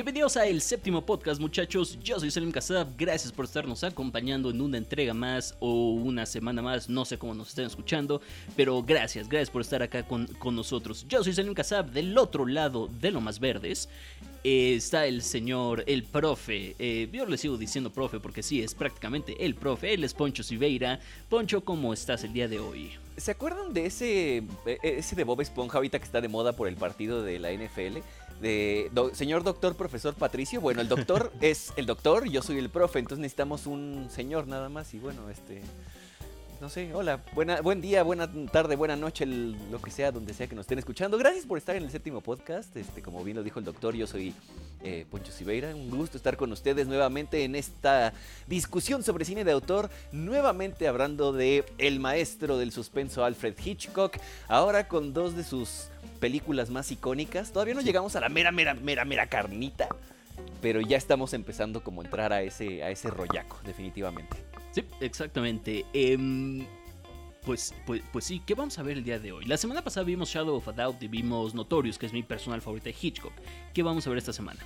Bienvenidos a el séptimo podcast, muchachos. Yo soy Salim Kasab. Gracias por estarnos acompañando en una entrega más o una semana más. No sé cómo nos estén escuchando, pero gracias, gracias por estar acá con, con nosotros. Yo soy Salim Kasab. Del otro lado de lo más verdes eh, está el señor, el profe. Eh, yo le sigo diciendo profe porque sí, es prácticamente el profe. Él es Poncho Siveira. Poncho, ¿cómo estás el día de hoy? ¿Se acuerdan de ese, e, ese de Bob Esponja que está de moda por el partido de la NFL? De señor doctor profesor Patricio. Bueno, el doctor es el doctor, yo soy el profe, entonces necesitamos un señor nada más y bueno, este no sé, hola, buena, buen día, buena tarde, buena noche, lo que sea, donde sea que nos estén escuchando. Gracias por estar en el séptimo podcast. Este, como bien lo dijo el doctor, yo soy eh, Poncho Siveira. Un gusto estar con ustedes nuevamente en esta discusión sobre cine de autor. Nuevamente hablando de el maestro del suspenso Alfred Hitchcock. Ahora con dos de sus películas más icónicas. Todavía no llegamos a la mera, mera, mera, mera carnita, pero ya estamos empezando como a entrar a ese, a ese rollaco, definitivamente. Sí, exactamente. Em, pues, pues, pues sí, ¿qué vamos a ver el día de hoy? La semana pasada vimos Shadow of a Doubt y vimos Notorious, que es mi personal favorita de Hitchcock. ¿Qué vamos a ver esta semana?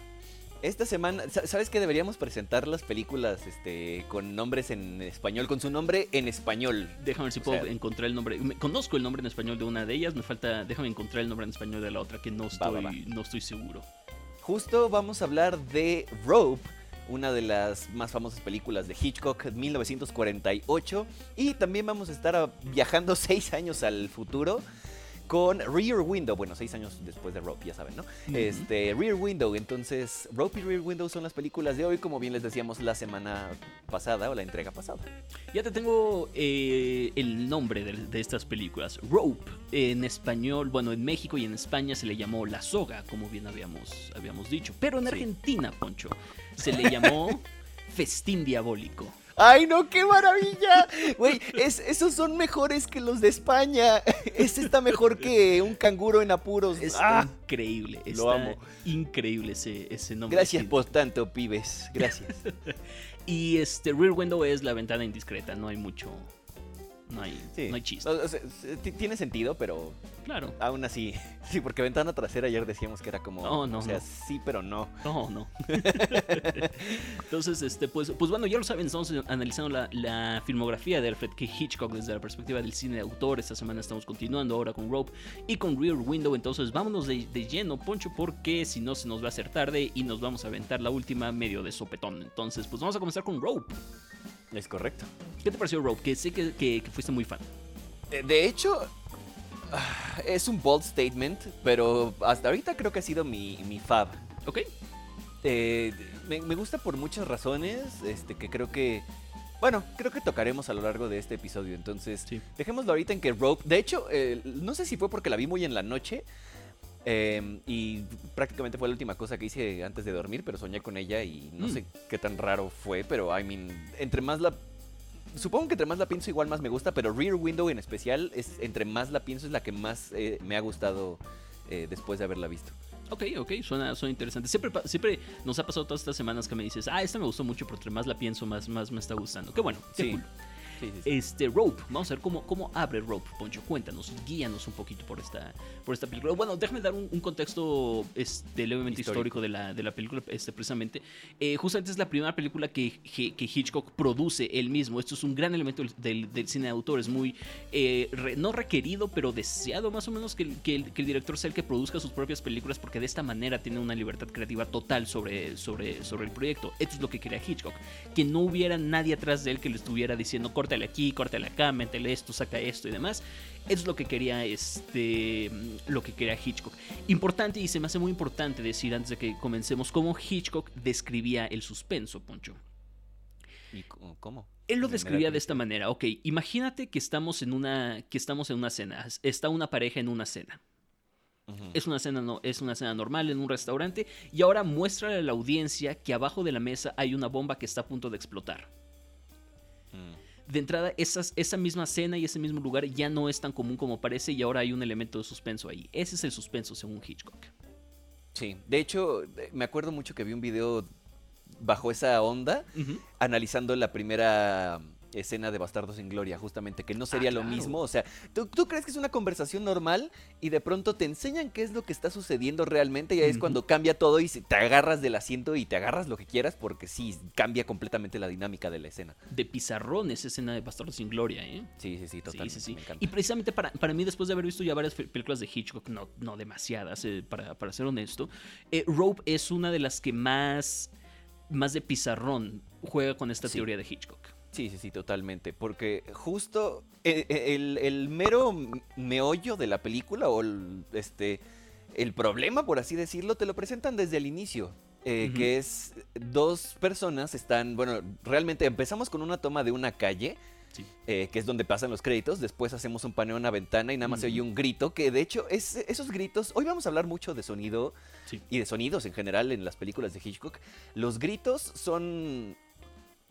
Esta semana, ¿sabes que deberíamos presentar las películas este, con nombres en español, con su nombre en español? Déjame ver si puedo encontrar el nombre. conozco el nombre en español de una de ellas, me falta, déjame encontrar el nombre en español de la otra, que no estoy, no estoy seguro. Justo vamos a hablar de Rope, una de las más famosas películas de Hitchcock, 1948. Y también vamos a estar viajando seis años al futuro con Rear Window, bueno, seis años después de Rope, ya saben, ¿no? Este, Rear Window, entonces, Rope y Rear Window son las películas de hoy, como bien les decíamos la semana pasada o la entrega pasada. Ya te tengo eh, el nombre de, estas películas. Rope, en español, bueno, en México y en España se le llamó La Soga, como bien habíamos, habíamos dicho, pero en Argentina, Poncho, se le llamó Festín Diabólico. ¡Ay, no, qué maravilla! Güey, esos son mejores que los de España. Este está mejor que un canguro en apuros. Es ah, increíble. Lo amo. Increíble ese, ese nombre. Gracias por tanto, pibes. Gracias. y este Rear Window es la ventana indiscreta. No hay mucho, no hay, no hay chiste. tiene sentido, pero. Claro. Aún así. Sí, porque ventana trasera ayer decíamos que era como. No, no. O sea, sí, pero no. No, no. Entonces, este, pues, pues bueno, ya lo saben, estamos analizando la, filmografía de Alfred K. Hitchcock desde la perspectiva del cine de autor. Esta semana estamos continuando ahora con Rope y con Rear Window. Entonces, vámonos de, de lleno, Poncho, porque si no se nos va a hacer tarde y nos vamos a aventar la última medio de sopetón. Entonces, pues vamos a comenzar con Rope. Es correcto. ¿Qué te pareció Rope? Que sé que, fuiste muy fan. Eh, de hecho, ah, es un bold statement, pero hasta ahorita creo que ha sido mi, mi fab. Ok. Eh, me, gusta por muchas razones, este, que creo que... Bueno, creo que tocaremos a lo largo de este episodio, entonces dejémoslo ahorita en que Rope... De hecho, eh, no sé si fue porque la vi muy en la noche, Em, y prácticamente fue la última cosa que hice antes de dormir, pero soñé con ella y no mm. sé qué tan raro fue, pero I mean, entre más la... Supongo que entre más la pienso igual más me gusta, pero Rear Window en especial, es entre más la pienso es la que más eh, me ha gustado eh, después de haberla visto. Ok, ok, suena, suena interesante. Siempre, siempre nos ha pasado todas estas semanas que me dices, ah, esta me gustó mucho, pero entre más la pienso, más, más me está gustando. Qué bueno, qué cool. Este, Rope, vamos a ver cómo, cómo abre Rope, Poncho. Cuéntanos, guíanos un poquito por esta, por esta película. Bueno, déjame dar un, contexto este, levemente histórico, de, la, de la película, este, precisamente. Eh, justamente es la primera película que, que, Hitchcock produce él mismo. Esto es un gran elemento del, cine de autor. Es muy, eh, no requerido, pero deseado más o menos que, que, el, director sea el que produzca sus propias películas, porque de esta manera tiene una libertad creativa total sobre, sobre, sobre el proyecto. Esto es lo que quería Hitchcock. Que no hubiera nadie atrás de él que le estuviera diciendo, córtale aquí, córtale acá, métele esto, saca esto y demás. Es lo que quería este lo que quería Hitchcock. Importante y se me hace muy importante decir antes de que comencemos cómo Hitchcock describía el suspenso, Poncho. ¿Y cómo? Él lo describía de esta manera. Ok, imagínate que estamos en una que estamos en una cena. Está una pareja en una cena. Es una cena no, es una cena normal en un restaurante y ahora muestra a la audiencia que abajo de la mesa hay una bomba que está a punto de explotar de entrada esa misma cena y ese mismo lugar ya no es tan común como parece y ahora hay un elemento de suspenso ahí. Ese es el suspenso según Hitchcock. Sí, de hecho me acuerdo mucho que vi un video bajo esa onda analizando la primera escena de Bastardos sin Gloria, justamente, que no sería ah, lo mismo. O sea, ¿tú, crees que es una conversación normal y de pronto te enseñan qué es lo que está sucediendo realmente y ahí es cuando cambia todo y te agarras del asiento y te agarras lo que quieras porque sí, cambia completamente la dinámica de la escena. De pizarrón esa escena de Bastardos sin Gloria, ¿eh? Sí, sí, sí, totalmente. Sí, y precisamente para, para mí, después de haber visto ya varias películas de Hitchcock, no, no demasiadas, eh, para, para, ser honesto, eh, Rope es una de las que más, más de pizarrón juega con esta teoría de Hitchcock. Sí, sí, sí, totalmente. Porque justo eh, eh, el, mero meollo de la película o el, este, el problema, por así decirlo, te lo presentan desde el inicio. Eh, que es dos personas están, bueno, realmente empezamos con una toma de una calle, que es donde pasan los créditos, después hacemos un paneo en una ventana y nada más se oye un grito, que de hecho es, esos gritos, hoy vamos a hablar mucho de sonido y de sonidos en general en las películas de Hitchcock, los gritos son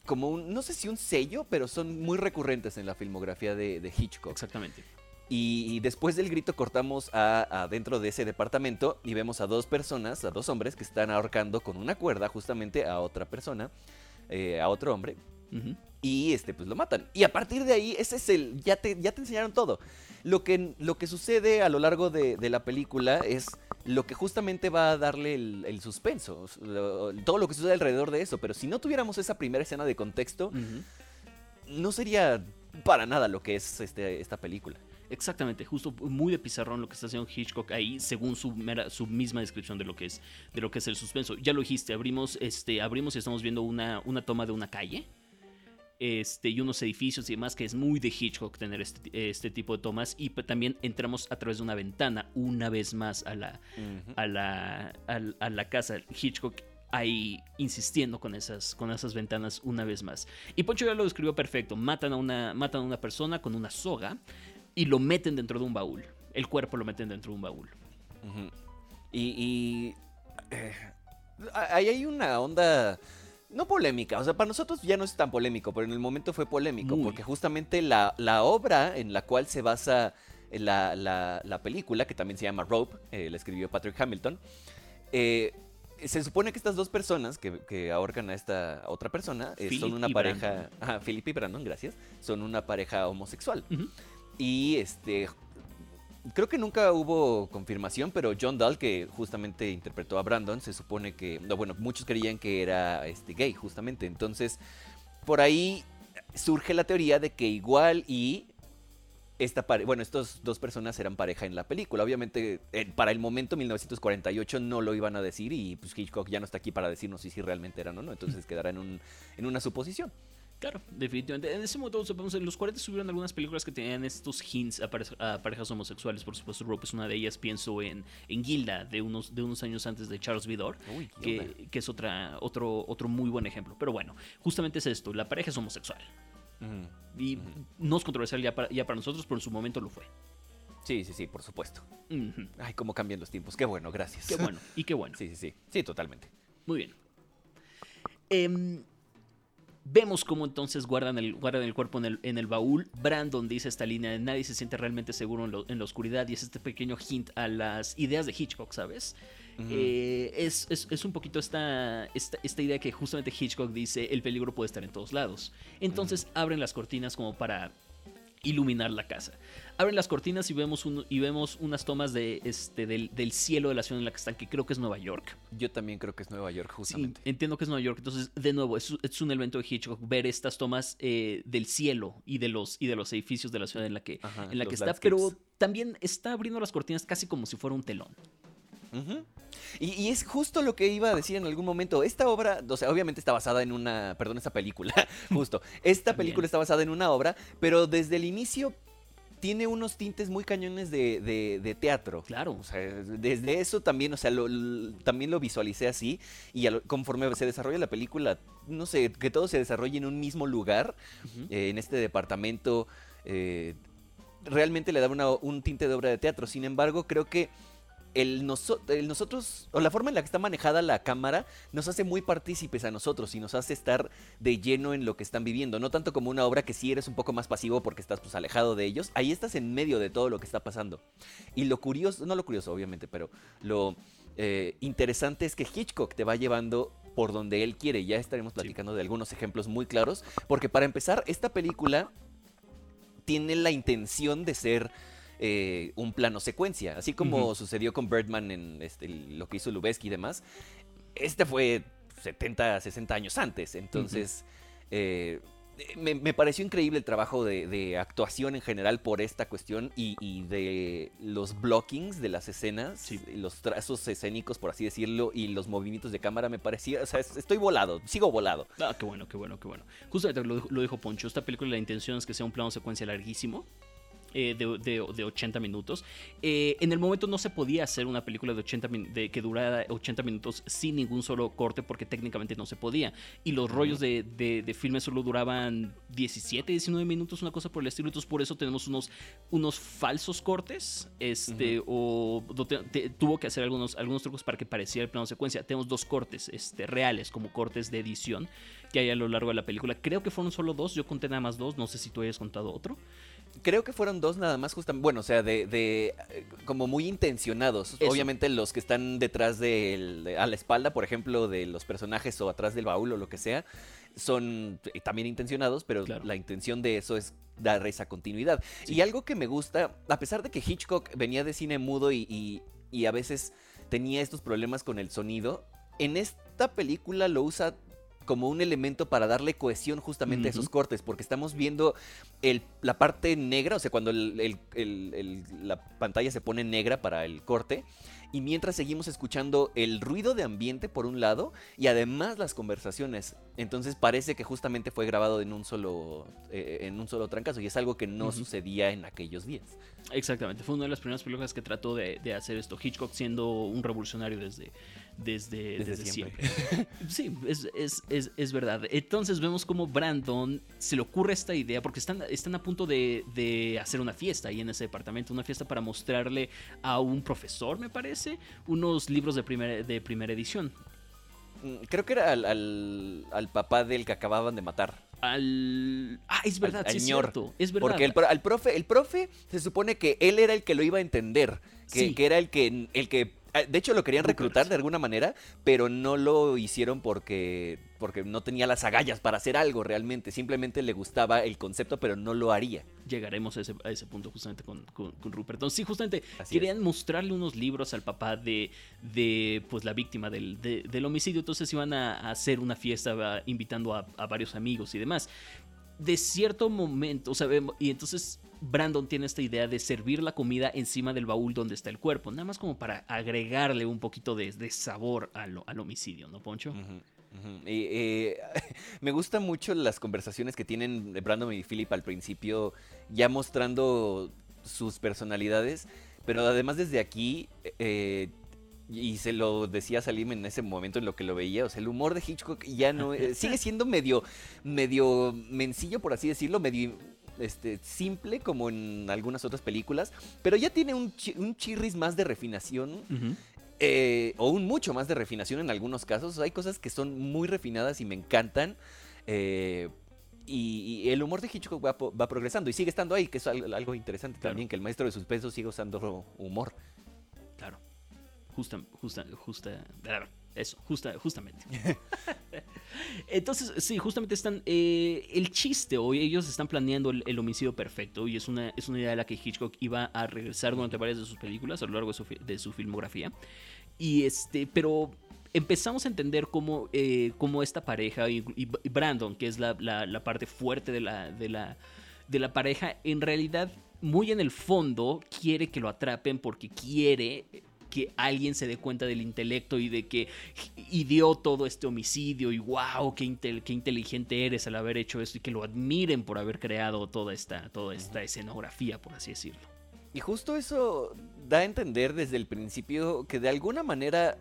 como un, no sé si un sello, pero son muy recurrentes en la filmografía de, Hitchcock. Exactamente. Y, después del grito cortamos a, dentro de ese departamento y vemos a dos personas, a dos hombres que están ahorcando con una cuerda justamente a otra persona, eh, a otro hombre. Y este, pues lo matan. Y a partir de ahí, ese es el. Ya te, ya te enseñaron todo. Lo que, lo que sucede a lo largo de, de la película es lo que justamente va a darle el, suspenso, todo lo que sucede alrededor de eso. Pero si no tuviéramos esa primera escena de contexto, no sería para nada lo que es este, esta película. Exactamente, justo muy de pizarrón lo que está haciendo Hitchcock ahí, según su, su misma descripción de lo que es, de lo que es el suspenso. Ya lo dijiste, abrimos, este, abrimos y estamos viendo una, una toma de una calle este, y unos edificios y demás, que es muy de Hitchcock tener este, este tipo de tomas. Y también entramos a través de una ventana una vez más a la, a la, a, la casa. Hitchcock ahí insistiendo con esas, con esas ventanas una vez más. Y Poncho ya lo describió perfecto. Matan a una, matan a una persona con una soga y lo meten dentro de un baúl. El cuerpo lo meten dentro de un baúl. Y, eh, ahí hay una onda no polémica, o sea, para nosotros ya no es tan polémico, pero en el momento fue polémico, porque justamente la, la, obra en la cual se basa la, la, película, que también se llama Rope, eh, la escribió Patrick Hamilton, eh, se supone que estas dos personas que, que ahorcan a esta otra persona eh, son una pareja, ajá, Philip y Brandon, gracias, son una pareja homosexual. Y este creo que nunca hubo confirmación, pero John Dahl, que justamente interpretó a Brandon, se supone que, bueno, muchos creían que era este, gay, justamente. Entonces, por ahí surge la teoría de que igual y esta bueno, estas dos personas eran pareja en la película. Obviamente, para el momento 1948 no lo iban a decir y pues Hitchcock ya no está aquí para decirnos si, si realmente eran o no. Entonces quedará en, un, en una suposición. Claro, definitivamente. En ese momento, en los 40 subieron algunas películas que tenían estos hints a, parejas homosexuales. Por supuesto, Rope es una de ellas. Pienso en, en Gilda, de unos, de unos años antes de Charles Vidor, que, que, es otra, otro, otro muy buen ejemplo. Pero bueno, justamente es esto: la pareja es homosexual. Y no es controversial ya para, ya para nosotros, pero en su momento lo fue. Sí, sí, sí, por supuesto. Ay, cómo cambian los tiempos. Qué bueno, gracias. Qué bueno, y qué bueno. Sí, sí, sí. Sí, totalmente. Muy bien. Eh, Vemos cómo entonces guardan el, guardan el cuerpo en el, en el, baúl. Brandon dice esta línea de nadie se siente realmente seguro en, la oscuridad y es este pequeño hint a las ideas de Hitchcock, ¿sabes? Eh, es, es, un poquito esta, esta, esta, idea que justamente Hitchcock dice el peligro puede estar en todos lados. Entonces abren las cortinas como para iluminar la casa. Abren las cortinas y vemos, un, y vemos unas tomas de, este, del, cielo de la ciudad en la que están, que creo que es Nueva York. Yo también creo que es Nueva York, justamente. entiendo que es Nueva York. Entonces, de nuevo, es, un elemento de Hitchcock ver estas tomas eh, del cielo y de, los, y de los edificios de la ciudad en la que, en la que está. Pero también está abriendo las cortinas casi como si fuera un telón y, es justo lo que iba a decir en algún momento. Esta obra, o sea, obviamente está basada en una, perdón, esta película, justo. Esta película está basada en una obra, pero desde el inicio tiene unos tintes muy cañones de, teatro. Claro. O sea, desde eso también, o sea, también lo visualicé así. Y conforme se desarrolla la película, no sé, que todo se desarrolle en un mismo lugar, eh, en este departamento, eh, realmente le da un tinte de obra de teatro. Sin embargo, creo que el, nosotros, o la forma en la que está manejada la cámara, nos hace muy partícipes a nosotros y nos hace estar de lleno en lo que están viviendo. No tanto como una obra que sí eres un poco más pasivo porque estás pues alejado de ellos. Ahí estás en medio de todo lo que está pasando. Y lo curioso, no lo curioso obviamente, pero lo eh, interesante es que Hitchcock te va llevando por donde él quiere. Ya estaremos platicando de algunos ejemplos muy claros, porque para empezar, esta película tiene la intención de ser eh, un plano secuencia, así como sucedió con Birdman en este, lo que hizo Lubeski y demás. Este fue 70, 60 años antes, entonces... Me, pareció increíble el trabajo de, actuación en general por esta cuestión y, de los blockings de las escenas, los trazos escénicos, por así decirlo, y los movimientos de cámara me parecía, o sea, estoy volado, sigo volado. Ah, qué bueno, qué bueno, qué bueno. Justo lo, lo dijo Poncho, esta película la intención es que sea un plano secuencia larguísimo, eh, de, 80 minutos. Eh, en el momento no se podía hacer una película de 80 de, que durara 80 minutos sin ningún solo corte porque técnicamente no se podía. Y los rollos de, de, filmes solo duraban 17, 19 minutos, una cosa por el estilo. Entonces por eso tenemos unos, unos falsos cortes. Este, o tuvo que hacer algunos, algunos trucos para que pareciera el plano secuencia. Tenemos dos cortes este, reales como cortes de edición que hay a lo largo de la película. Creo que fueron solo dos, yo conté nada más dos, no sé si tú hayas contado otro. Creo que fueron dos nada más, justamente. Bueno, o sea, de, de eh, como muy intencionados. Obviamente, los que están detrás de, a la espalda, por ejemplo, de los personajes o atrás del baúl o lo que sea, son eh, también intencionados, pero la intención de eso es dar esa continuidad. Y algo que me gusta, a pesar de que Hitchcock venía de cine mudo y, y a veces tenía estos problemas con el sonido, en esta película lo usa como un elemento para darle cohesión justamente a esos cortes, porque estamos viendo el, la parte negra, o sea, cuando la pantalla se pone negra para el corte, y mientras seguimos escuchando el ruido de ambiente por un lado y además las conversaciones. Entonces parece que justamente fue grabado en un solo, eh, en un solo trancazo y es algo que no sucedía en aquellos días. Exactamente, fue una de las primeras películas que trató de, de hacer esto. Hitchcock siendo un revolucionario desde, desde, desde, siempre. sí, es, es, es, verdad. Entonces vemos como Brandon se le ocurre esta idea, porque están, están a punto de, de, hacer una fiesta ahí en ese departamento, una fiesta para mostrarle a un profesor, me parece, unos libros de primera, de primera edición. Mm, creo que era al, al, papá del que acababan de matar. Al. Ah, es verdad, sí, señor. Es, verdad. Porque el, al profe, el profe se supone que él era el que lo iba a entender. Que, que era el que, el que Ah, de hecho, lo querían reclutar de alguna manera, pero no lo hicieron porque, porque no tenía las agallas para hacer algo realmente. Simplemente le gustaba el concepto, pero no lo haría. Llegaremos a ese, punto justamente con, Rupert. Entonces, sí, justamente querían mostrarle unos libros al papá de, de pues, la víctima del, del homicidio. Entonces iban a, hacer una fiesta invitando a, a varios amigos y demás. De cierto momento, o sea, y entonces Brandon tiene esta idea de servir la comida encima del baúl donde está el cuerpo, nada más como para agregarle un poquito de, sabor al, homicidio, ¿no, Poncho? Eh, me gustan mucho las conversaciones que tienen Brandon y Philip al principio, ya mostrando sus personalidades, pero además desde aquí, eh, y se lo decía Salim en ese momento en lo que lo veía, o sea, el humor de Hitchcock ya no eh, sigue siendo medio, medio mencillo, por así decirlo, medio este, simple como en algunas otras películas, pero ya tiene un, chirris más de refinación. Eh, o un mucho más de refinación en algunos casos. Hay cosas que son muy refinadas y me encantan. Eh, y, el humor de Hitchcock va, progresando y sigue estando ahí, que es algo interesante también, que el maestro de suspenso sigue usando humor. Claro. Justa, justa, justa. Eso, justa, justamente. Entonces, sí, justamente están. Eh, el chiste hoy, ellos están planeando el, homicidio perfecto. Y es una, es una idea de la que Hitchcock iba a regresar durante varias de sus películas a lo largo de su, filmografía. Y este, pero empezamos a entender cómo, eh, esta pareja y, Brandon, que es la, parte fuerte de la, de, la, de la pareja, en realidad, muy en el fondo, quiere que lo atrapen porque quiere que alguien se dé cuenta del intelecto y de que ideó todo este homicidio y wow, qué, qué inteligente eres al haber hecho esto y que lo admiren por haber creado toda esta, toda esta escenografía, por así decirlo. Y justo eso da a entender desde el principio que de alguna manera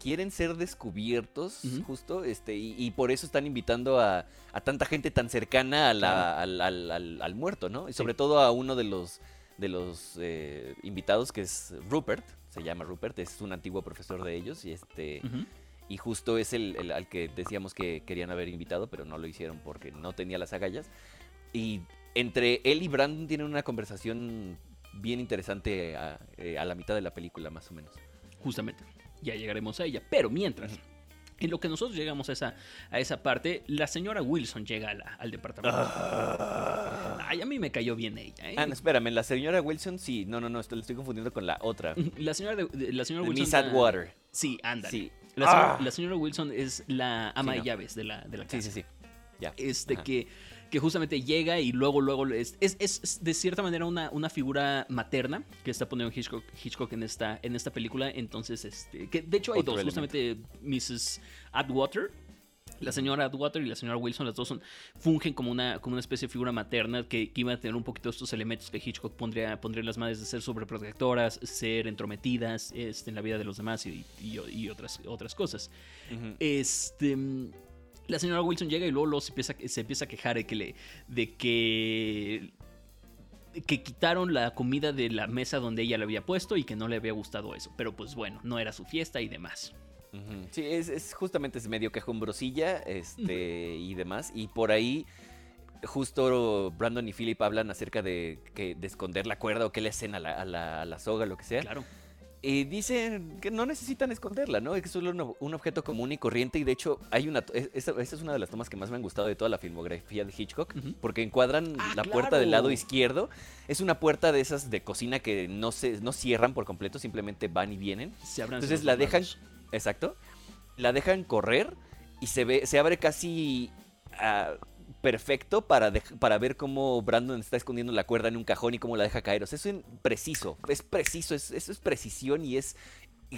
quieren ser descubiertos, justo, este, y, por eso están invitando a, tanta gente tan cercana al, muerto, ¿no? Y sobre todo a uno de los, de los eh, invitados, que es Rupert, se llama Rupert, es un antiguo profesor de ellos y este y justo es el, al que decíamos que querían haber invitado, pero no lo hicieron porque no tenía las agallas. Y entre él y Brandon tienen una conversación bien interesante a, eh, la mitad de la película, más o menos. Justamente, ya llegaremos a ella. Pero mientras, En lo que nosotros llegamos a esa, a esa parte, la señora Wilson llega al departamento. Ah. Ay, a mí me cayó bien ella. ¿eh? Ah, no, espérame, la señora Wilson, sí, no, no, no, estoy, estoy confundiendo con la otra. La señora, de, la señora Wilson. Miss Atwater. Sí, anda. Sí. Ah. La, señora Wilson es la ama de llaves de la, de la casa. Sí, sí, sí. Ya. Este que que justamente llega y luego, luego es, es, de cierta manera una, una, figura materna que está poniendo Hitchcock, Hitchcock en, esta, en esta película. Entonces, este, que de hecho hay dos, justamente Mrs. Atwater. La señora Atwater y la señora Wilson, las dos son, fungen como una, como una especie de figura materna que, que iban a tener un poquito estos elementos que Hitchcock pondría, pondría en las madres de ser sobreprotectoras, ser entrometidas este, en la vida de los demás y, y, otras, otras cosas. Este la señora Wilson llega y luego, se, empieza, se, empieza, a quejar de que, le, de que, que quitaron la comida de la mesa donde ella le había puesto y que no le había gustado eso. Pero pues bueno, no era su fiesta y demás. Sí, es, justamente ese medio quejumbrosilla este, y demás. Y por ahí justo Brandon y Philip hablan acerca de, que, de esconder la cuerda o que le hacen a la, a la, a la soga, lo que sea. Claro. Y dicen que no necesitan esconderla, ¿no? Es que es solo un, objeto común y corriente. Y de hecho, hay una. Esta, es una de las tomas que más me han gustado de toda la filmografía de Hitchcock. Porque encuadran ah, la puerta del lado izquierdo. Es una puerta de esas de cocina que no se no cierran por completo, simplemente van y vienen. Se Entonces la dejan. Exacto. La dejan correr y se ve. Se abre casi. Perfecto para, para ver cómo Brandon está escondiendo la cuerda en un cajón y cómo la deja caer. O sea, eso es preciso, es preciso, es, eso es precisión y es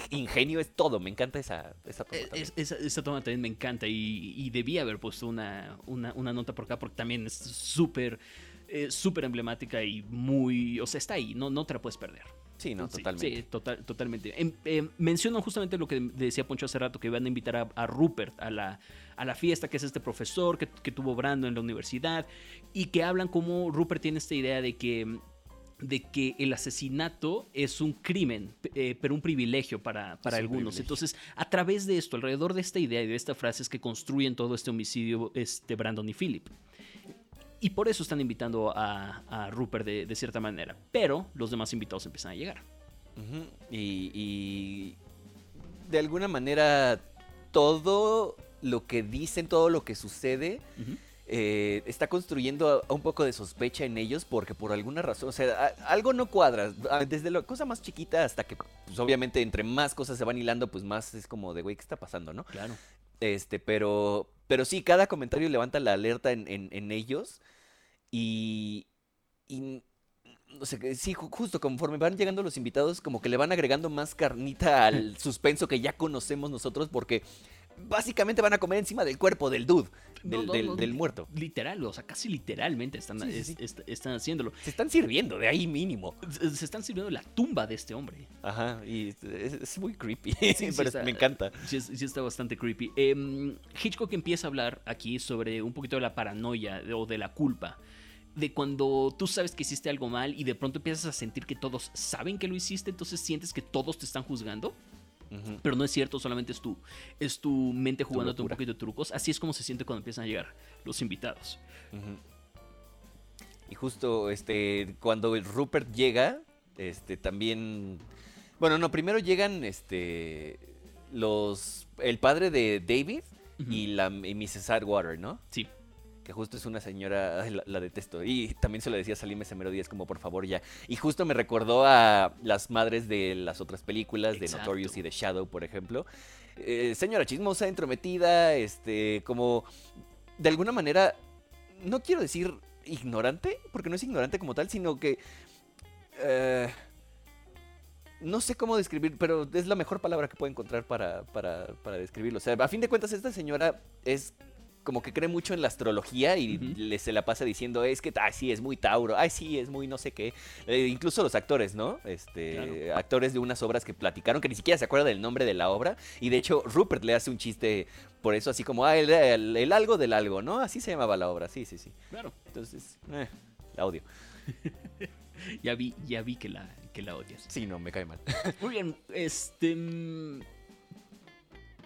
ingenio, es todo. Me encanta esa, esa toma. Eh, esa, toma también me encanta y, debía haber puesto una, una, una, nota por acá porque también es súper, eh, súper emblemática y muy, o sea, está ahí, no, no te la puedes perder. Sí, no, totalmente. Sí, total, totalmente. Em, em, menciono justamente lo que decía Poncho hace rato, que van a invitar a, Rupert a la, a la, fiesta, que es este profesor que, tuvo Brando en la universidad, y que hablan como Rupert tiene esta idea de que de que el asesinato es un crimen, eh, pero un privilegio para, para algunos. Entonces, a través de esto, alrededor de esta idea y de esta frase es que construyen todo este homicidio este Brandon y Philip. Y por eso están invitando a, Rupert de, cierta manera. Pero los demás invitados empiezan a llegar. y, de alguna manera todo lo que dicen, todo lo que sucede, eh, está construyendo un poco de sospecha en ellos porque por alguna razón, o sea, algo no cuadra. Desde la cosa más chiquita hasta que, pues, obviamente, entre más cosas se van hilando, pues más es como de, güey, ¿qué está pasando, no? Claro. Este, pero, pero sí, cada comentario levanta la alerta en, en, ellos. Y, y no sé, sí, justo conforme van llegando los invitados, como que le van agregando más carnita al suspenso que ya conocemos nosotros, porque básicamente van a comer encima del cuerpo del dude, del, muerto. Literal, o sea, casi literalmente están, están haciéndolo. Se están sirviendo, de ahí mínimo. Se están sirviendo la tumba de este hombre. Ajá, y es, muy creepy, pero me encanta. Sí, está bastante creepy. Em, Hitchcock empieza a hablar aquí sobre un poquito de la paranoia o de la culpa de cuando tú sabes que hiciste algo mal y de pronto empiezas a sentir que todos saben que lo hiciste, entonces sientes que todos te están juzgando. Pero no es cierto, solamente es tu, es tu mente jugándote un poquito de trucos. Así es como se siente cuando empiezan a llegar los invitados. Y justo este cuando el Rupert llega, este también bueno, no, primero llegan este los el padre de David y la y Mrs. Atwater, ¿no? Sí que justo es una señora, la, detesto. Y también se lo decía a Salim ese mero día, es como por favor ya. Y justo me recordó a las madres de las otras películas, de Notorious y de Shadow, por ejemplo. Eh, señora chismosa, entrometida, este, como de alguna manera, no quiero decir ignorante, porque no es ignorante como tal, sino que... Eh, no sé cómo describir, pero es la mejor palabra que puedo encontrar para, para, para describirlo. O sea, a fin de cuentas, esta señora es como que cree mucho en la astrología y le, se la pasa diciendo, es que, ay, sí, es muy Tauro, ay, sí, es muy no sé qué. Eh, incluso los actores, ¿no? Este, actores de unas obras que platicaron, que ni siquiera se acuerda del nombre de la obra. Y de hecho, Rupert le hace un chiste por eso, así como, ah, el, algo del algo, ¿no? Así se llamaba la obra, sí, sí, sí. Claro. Entonces, eh, la odio. ya vi, ya vi que la, que la odias. Sí, no, me cae mal. Muy bien, este...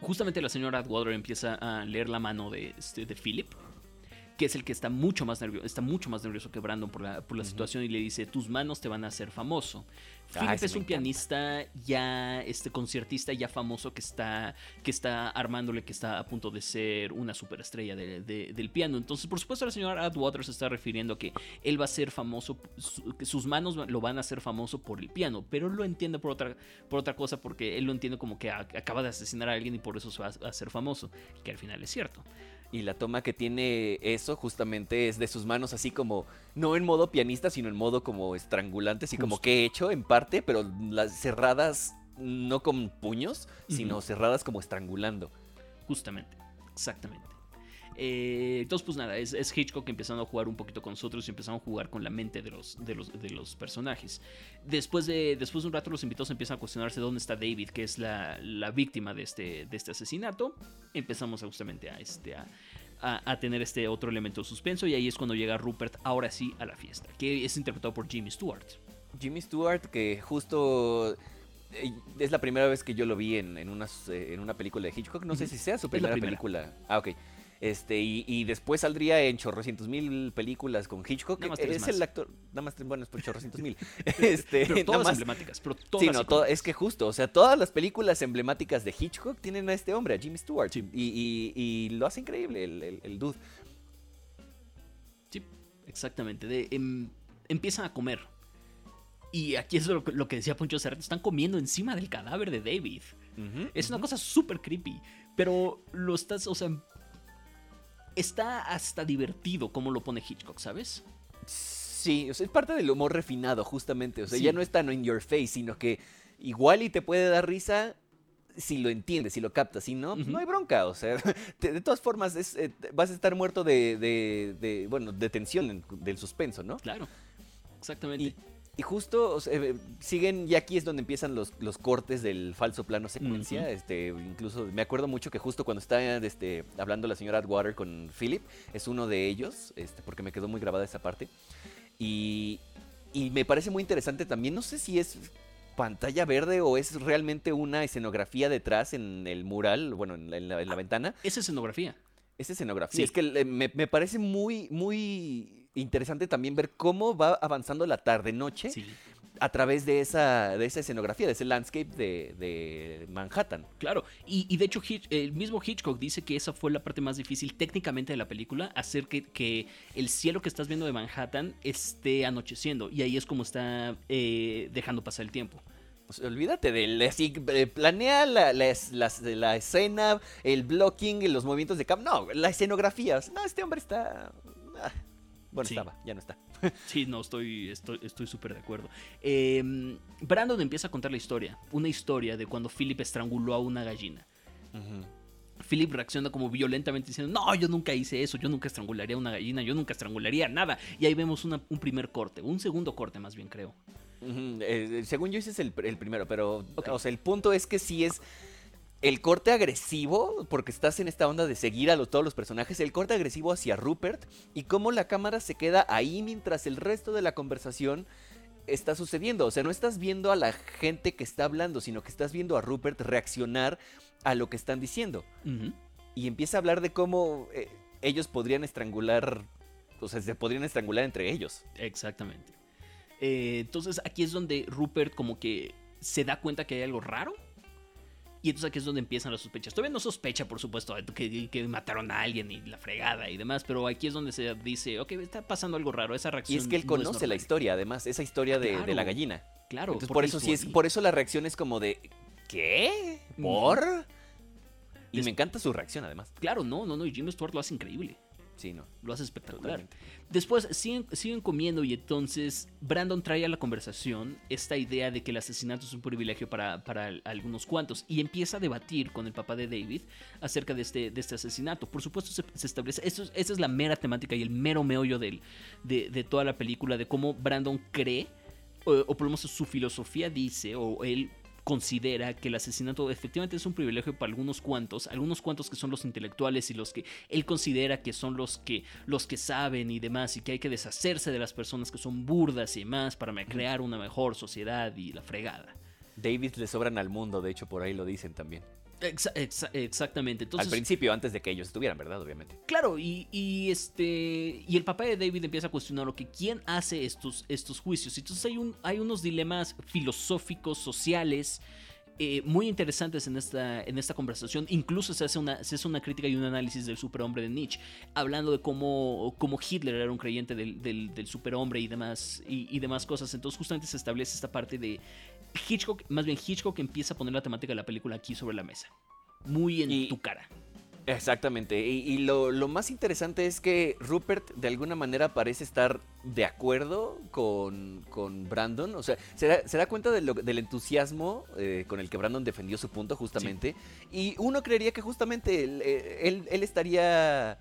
Justamente la señora Atwater empieza a leer la mano de, este, de Philip. que es el que está mucho más nervioso, está mucho más nervioso que Brandon por la, por la situación y le dice, tus manos te van a hacer famoso. Philip es un pianista ya, este conciertista ya famoso que está, que está armándole, que está a punto de ser una superestrella del piano. Entonces, por supuesto, la señora Atwater se está refiriendo a que él va a ser famoso, que sus manos lo van a hacer famoso por el piano, pero él lo entiende por otra, por otra cosa, porque él lo entiende como que acaba de asesinar a alguien y por eso se va a hacer famoso, que al final es cierto. Y la toma que tiene eso justamente es de sus manos así como, no en modo pianista, sino en modo como estrangulante, así como que he hecho en parte, pero las cerradas no con puños, sino cerradas como estrangulando. Justamente, exactamente. Eh, entonces, pues nada, es, Hitchcock empezando a jugar un poquito con nosotros y empezando a jugar con la mente de los, de los, de los personajes. Después de, después de un rato, los invitados empiezan a cuestionarse dónde está David, que es la, la víctima de este, de este asesinato. Empezamos justamente a, este, a, a, tener este otro elemento de suspenso y ahí es cuando llega Rupert, ahora sí, a la fiesta, que es interpretado por Jimmy Stewart. Jimmy Stewart, que justo eh, es la primera vez que yo lo vi en, en, en una película de Hitchcock. No sé si sea su primera, película. Ah, ok. Este, y, después saldría en chorrocientos mil películas con Hitchcock. es el actor, nada más, bueno, es por chorrocientos mil. este, pero todas emblemáticas, pero todas. Sí, no, es que justo, o sea, todas las películas emblemáticas de Hitchcock tienen a este hombre, a Jimmy Stewart. Y, lo hace increíble el, el, dude. Sí, exactamente. De, em, empiezan a comer. Y aquí es lo, que decía Poncho Cerrato, están comiendo encima del cadáver de David. es una cosa súper creepy. Pero lo estás, o sea, está hasta divertido como lo pone Hitchcock, ¿sabes? Sí, o sea, es parte del humor refinado, justamente. O sea, ya no es tan in your face, sino que igual y te puede dar risa si lo entiendes, si lo captas. Si no, no hay bronca. O sea, de, todas formas, eh, vas a estar muerto de, de, bueno, de tensión, del suspenso, ¿no? Claro, exactamente. Y justo eh, siguen, y aquí es donde empiezan los, los cortes del falso plano secuencia. este, incluso me acuerdo mucho que justo cuando está este, hablando la señora Atwater con Philip, es uno de ellos, este, porque me quedó muy grabada esa parte. Y, y me parece muy interesante también, no sé si es pantalla verde o es realmente una escenografía detrás en el mural, bueno, en la, ah, ventana. Es escenografía. Es escenografía. Es que me, me parece muy, muy interesante también ver cómo va avanzando la tarde-noche a través de esa, de esa escenografía, de ese landscape de, Manhattan. Claro, y, de hecho el mismo Hitchcock dice que esa fue la parte más difícil técnicamente de la película, hacer que, que el cielo que estás viendo de Manhattan esté anocheciendo, y ahí es como está eh, dejando pasar el tiempo. olvídate de así, planea la, la, la, escena, el blocking, los movimientos de cam. No, la escenografía. No, este hombre está. Ah, bueno, estaba, ya no está. sí, no, estoy súper estoy, de acuerdo. Em, Brandon empieza a contar la historia. Una historia de cuando Philip estranguló a una gallina. Philip reacciona como violentamente diciendo, no, yo nunca hice eso, yo nunca estrangularía a una gallina, yo nunca estrangularía nada. Y ahí vemos un primer corte, un segundo corte más bien creo. Eh, según yo ese es el, primero, pero o sea, el punto es que sí es el corte agresivo, porque estás en esta onda de seguir a todos los personajes, el corte agresivo hacia Rupert y cómo la cámara se queda ahí mientras el resto de la conversación está sucediendo. O sea, no estás viendo a la gente que está hablando, sino que estás viendo a Rupert reaccionar a lo que están diciendo. Y empieza a hablar de cómo eh, ellos podrían estrangular, o sea, se podrían estrangular entre ellos. Exactamente. Eh, entonces aquí es donde Rupert como que se da cuenta que hay algo raro y entonces aquí es donde empiezan las sospechas. Todavía no sospecha, por supuesto, que, que, mataron a alguien y la fregada y demás, pero aquí es donde se dice, ok, está pasando algo raro, esa reacción. Y es que él conoce la historia, además, esa historia de, la gallina. Claro. Entonces, por eso sí es, por eso la reacción es como de, ¿qué? ¿Por? Y me encanta su reacción, además. Claro, no, no, no, y Jimmy Stewart lo hace increíble. Sí, no. Lo hace espectacular. Después siguen, siguen comiendo y entonces Brandon trae a la conversación esta idea de que el asesinato es un privilegio para, para algunos cuantos y empieza a debatir con el papá de David acerca de este, de este asesinato. Por supuesto se, establece, esto, esa es la mera temática y el mero meollo de, de toda la película, de cómo Brandon cree, o, o por lo menos su filosofía dice, o él considera que el asesinato efectivamente es un privilegio para algunos cuantos, algunos cuantos que son los intelectuales y los que él considera que son los que los que saben y demás y que hay que deshacerse de las personas que son burdas y demás para crear una mejor sociedad y la fregada. David le sobran al mundo, de hecho por ahí lo dicen también. Exactamente. Al principio, antes de que ellos estuvieran, ¿verdad? Obviamente. Claro, y, este. Y el papá de David empieza a cuestionar lo que quién hace estos, estos juicios. Entonces hay, un, hay unos dilemas filosóficos, sociales. Eh, muy interesantes en esta, en esta conversación. Incluso se hace, una, se hace una crítica y un análisis del superhombre de Nietzsche, hablando de cómo, cómo Hitler era un creyente del, del, superhombre y demás, y, demás cosas. Entonces justamente se establece esta parte de Hitchcock, más bien Hitchcock empieza a poner la temática de la película aquí sobre la mesa. Muy en tu cara. Exactamente. Y, lo, más interesante es que Rupert de alguna manera parece estar de acuerdo con, Brandon. O sea, se da, cuenta del entusiasmo eh, con el que Brandon defendió su punto justamente. Y uno creería que justamente él, eh, él estaría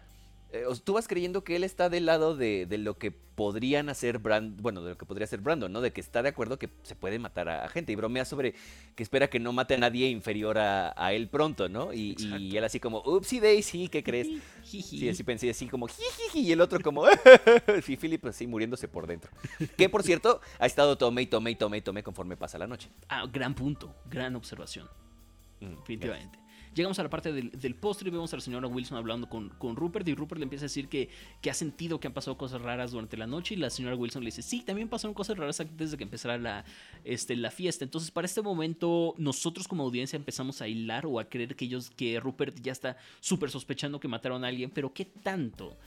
eh, tú vas creyendo que él está del lado de, lo que podrían hacer Brand, bueno, de lo que podría hacer Brandon, ¿no? De que está de acuerdo que se puede matar a, gente y bromea sobre que espera que no mate a nadie inferior a, él pronto, ¿no? Y, él así como, upsy daisy, ¿qué crees? sí, así pensé, así como, jijiji, y el otro como, sí, Philip así muriéndose por dentro. Que por cierto, ha estado tome y tome y tome y tome conforme pasa la noche. Ah, gran punto, gran observación. Mm, definitivamente. Llegamos a la parte del, postre y vemos a la señora Wilson hablando con, con, Rupert y Rupert le empieza a decir que, que, ha sentido que han pasado cosas raras durante la noche y la señora Wilson le dice, sí, también pasaron cosas raras antes de que empezara la, este, la fiesta. Entonces para este momento nosotros como audiencia empezamos a hilar o a creer que ellos, que Rupert ya está súper sospechando que mataron a alguien, pero ¿qué tanto?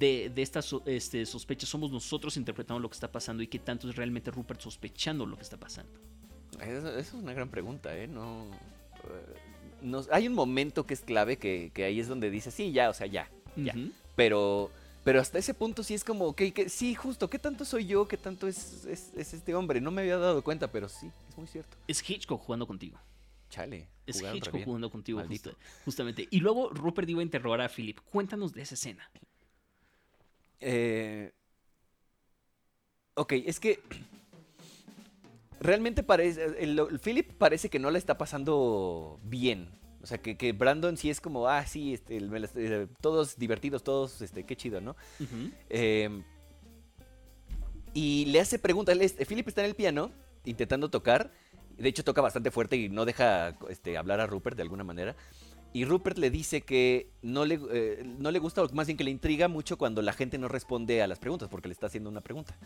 De, de, estas este, sospechas somos nosotros interpretando lo que está pasando y qué tanto es realmente Rupert sospechando lo que está pasando. Esa es una gran pregunta, ¿eh? No, hay un momento que es clave que, ahí es donde dice, sí, ya, o sea, ya, ya. Pero, pero hasta ese punto sí es como, que sí, justo, ¿qué tanto soy yo? ¿Qué tanto es, es, este hombre? No me había dado cuenta, pero sí, es muy cierto. Es Hitchcock jugando contigo. Chale. Es Hitchcock jugando contigo, justamente. Y luego Rupert iba a interrogar a Philip. Cuéntanos de esa escena. Eh... Ok, es que realmente parece, el, Philip parece que no la está pasando bien. O sea, que, Brandon sí es como, ah, sí, este, eh, todos divertidos, todos, este, qué chido, ¿no? Em, y le hace preguntas. Philip está en el piano, intentando tocar. De hecho, toca bastante fuerte y no deja este, hablar a Rupert de alguna manera. Y Rupert le dice que no le, eh, no le gusta, o más bien que le intriga mucho cuando la gente no responde a las preguntas, porque le está haciendo una pregunta.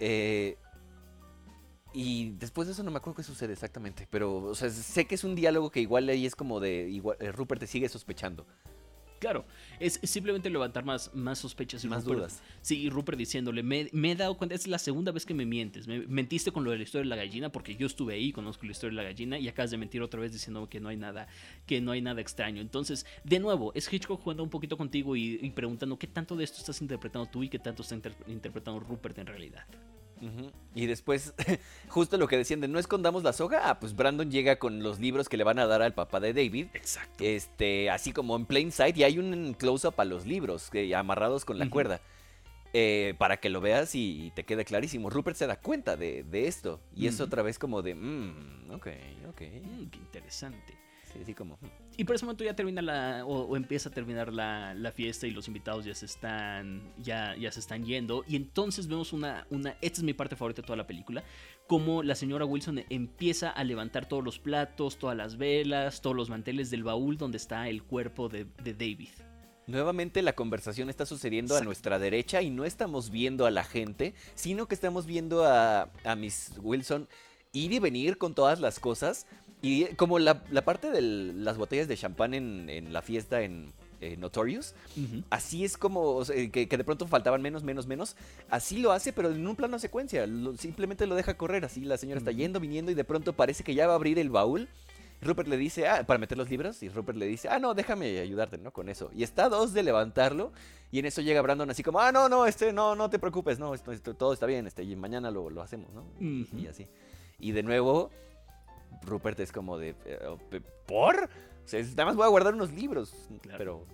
Eh, y después de eso no me acuerdo qué sucede exactamente. Pero, o sea, sé que es un diálogo que igual ahí es como de. Igual, eh, Rupert te sigue sospechando. Claro, es, simplemente levantar más, más sospechas y más dudas. Sí, y Rupert diciéndole, me, he dado cuenta, es la segunda vez que me mientes. Me mentiste con lo de la historia de la gallina, porque yo estuve ahí, conozco la historia de la gallina, y acabas de mentir otra vez diciendo que no hay nada, que no hay nada extraño. Entonces, de nuevo, es Hitchcock jugando un poquito contigo y, preguntando qué tanto de esto estás interpretando tú y qué tanto está interpretando Rupert en realidad. Y después, justo lo que decían de no escondamos la soga, ah, pues Brandon llega con los libros que le van a dar al papá de David. Exacto. Este, así como en plain sight, y hay un close-up a los libros que, amarrados con la cuerda. Eh, para que lo veas y te quede clarísimo. Rupert se da cuenta de, esto. Y es otra vez como de, mmm, ok, ok. Mm, qué interesante. como. Hmm. Y por ese momento ya termina la. O, empieza a terminar la, fiesta y los invitados ya se están. Ya, ya se están yendo. Y entonces vemos una, una. Esta es mi parte favorita de toda la película. Como la señora Wilson empieza a levantar todos los platos, todas las velas, todos los manteles del baúl donde está el cuerpo de, David. Nuevamente la conversación está sucediendo a nuestra derecha y no estamos viendo a la gente, sino que estamos viendo a, a Miss Wilson ir y venir con todas las cosas y como la, parte de las botellas de champán en, la fiesta en, Notorious, así es como que, de pronto faltaban menos, menos, menos. Así lo hace, pero en un plano secuencia. simplemente lo deja correr. Así la señora está yendo, viniendo y de pronto parece que ya va a abrir el baúl. Rupert le dice, ah, para meter los libros. Y Rupert le dice, ah, no, déjame ayudarte, ¿no? Con eso. Y está a dos de levantarlo. Y en eso llega Brandon así como, ah, no, no, este, no, no te preocupes, no, esto, todo está bien, este, y mañana lo, lo hacemos, ¿no? Y así. Y de nuevo, Rupert es como de, eh, ¿por? O sea, nada más voy a guardar unos libros. Pero,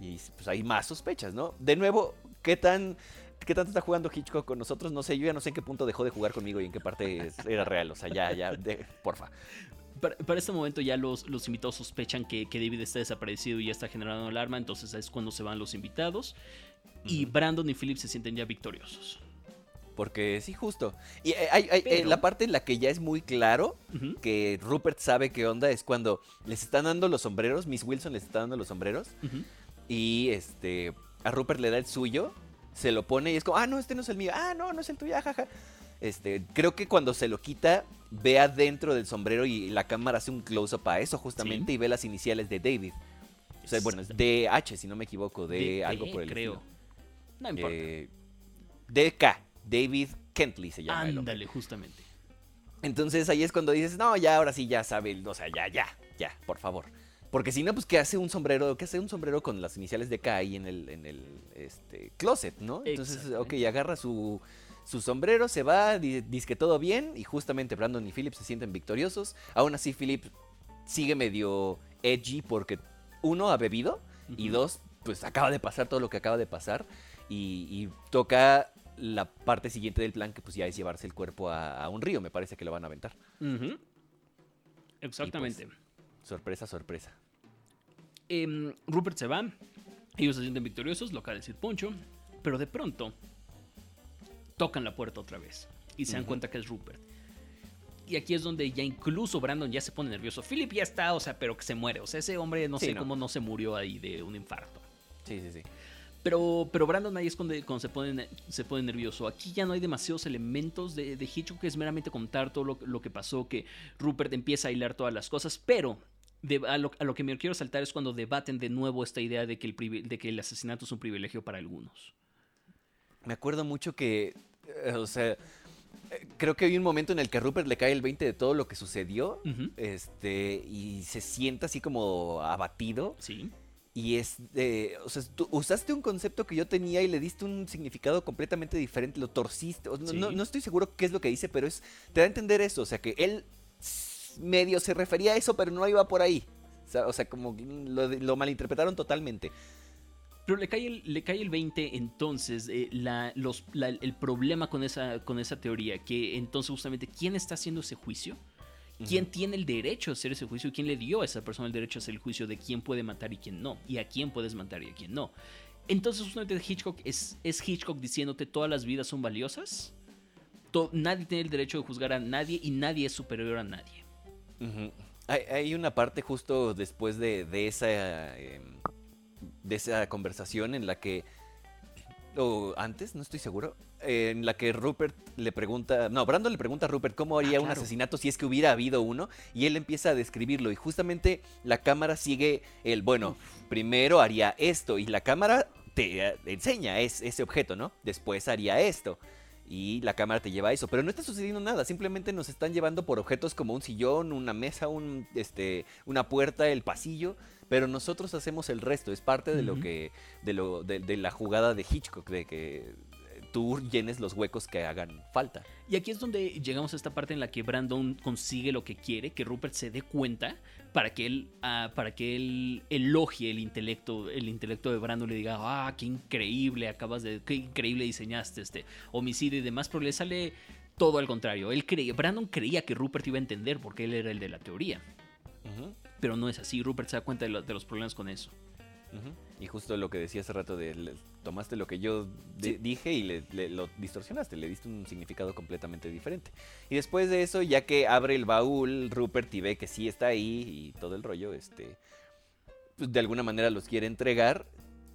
y pues hay más sospechas, ¿no? De nuevo, ¿qué tan... ¿Qué tanto está jugando Hitchcock con nosotros? No sé, yo ya no sé en qué punto dejó de jugar conmigo y en qué parte era real. O sea, ya, ya, porfa. Para, este momento ya los, los invitados sospechan que, que, David está desaparecido y ya está generando alarma, entonces es cuando se van los invitados y Brandon y Philip se sienten ya victoriosos. Porque sí, justo. Y eh, hay, eh, la parte en la que ya es muy claro que Rupert sabe qué onda es cuando les están dando los sombreros, Miss Wilson les está dando los sombreros. Y este a Rupert le da el suyo, se lo pone y es como, ah, no, este no es el mío, ah, no, no es el tuyo, ah, jaja. Este, creo que cuando se lo quita, ve adentro del sombrero y la cámara hace un close-up a eso justamente y ve las iniciales de David. O sea, bueno, es DH, si no me equivoco, de, algo por el creo. No importa. Eh, DK, David Kentley se llama. Ándale, justamente. Entonces ahí es cuando dices, no, ya, ahora sí, ya sabe, o sea, ya, ya, ya, por favor. Porque si no, pues ¿qué hace un sombrero? ¿Qué hace un sombrero con las iniciales de K ahí en el, en el este, closet, no? Entonces, ok, agarra su, su sombrero, se va, dice que todo bien, y justamente Brandon y Philip se sienten victoriosos. Aún así, Philip sigue medio edgy porque uno ha bebido y dos, pues acaba de pasar todo lo que acaba de pasar y, toca la parte siguiente del plan que pues ya es llevarse el cuerpo a, un río, me parece que lo van a aventar. Exactamente. Pues, sorpresa, sorpresa. Em, Rupert se va, ellos se sienten victoriosos, lo acaba de decir Poncho, pero de pronto tocan la puerta otra vez y se dan cuenta que es Rupert. Y aquí es donde ya incluso Brandon ya se pone nervioso. Philip ya está, o sea, pero que se muere. O sea, ese hombre no sé cómo no se murió ahí de un infarto. Sí, sí, sí. Pero, pero Brandon ahí es cuando, se, pone, se pone nervioso. Aquí ya no hay demasiados elementos de, de Hitchcock, que es meramente contar todo lo, que pasó, que Rupert empieza a hilar todas las cosas, pero a, lo, a, lo, que me quiero saltar es cuando debaten de nuevo esta idea de que, el, de que el asesinato es un privilegio para algunos. Me acuerdo mucho que eh, o sea, creo que hay un momento en el que a Rupert le cae el 20 de todo lo que sucedió. Este. Y se sienta así como abatido. Sí. Y es de. O sea, tú usaste un concepto que yo tenía y le diste un significado completamente diferente. Lo torciste. No, estoy seguro qué es lo que dice, pero es. Te da a entender eso. O sea, que él medio se refería a eso, pero no iba por ahí. O sea, como lo, lo malinterpretaron totalmente. Pero le cae el, le cae el 20 entonces eh, los, el problema con esa, con esa teoría, que entonces justamente, ¿quién está haciendo ese juicio? ¿Quién tiene el derecho a hacer ese juicio? ¿Quién le dio a esa persona el derecho a hacer el juicio de quién puede matar y quién no? Y a quién puedes matar y a quién no. Entonces justamente Hitchcock es, es Hitchcock diciéndote todas las vidas son valiosas. nadie tiene el derecho de juzgar a nadie y nadie es superior a nadie. hay, una parte justo después de, esa... De esa conversación en la que, o antes, no estoy seguro, en la que Rupert le pregunta, no, Brandon le pregunta a Rupert cómo haría ah, un asesinato si es que hubiera habido uno, y él empieza a describirlo, y justamente la cámara sigue el, bueno, primero haría esto, y la cámara te enseña ese objeto, ¿no? Después haría esto y la cámara te lleva a eso. Pero no está sucediendo nada, simplemente nos están llevando por objetos como un sillón, una mesa, un, este, una puerta, el pasillo. Pero nosotros hacemos el resto, es parte de lo que, de, lo, de la jugada de Hitchcock, de que tú llenes los huecos que hagan falta. Y aquí es donde llegamos a esta parte en la que Brandon consigue lo que quiere, que Rupert se dé cuenta para que él, ah, para que él elogie el intelecto, el intelecto de Brandon, le diga, ah, qué increíble, acabas de, qué increíble diseñaste este homicidio y demás, pero le sale todo al contrario. Él creía, Brandon creía que Rupert iba a entender porque él era el de la teoría. Pero no es así, Rupert se da cuenta de los problemas con eso. Y justo lo que decía hace rato de tomaste lo que yo dije y le, lo distorsionaste, le diste un significado completamente diferente. Y después de eso, ya que abre el baúl, Rupert y ve que sí está ahí y todo el rollo, este, pues de alguna manera los quiere entregar.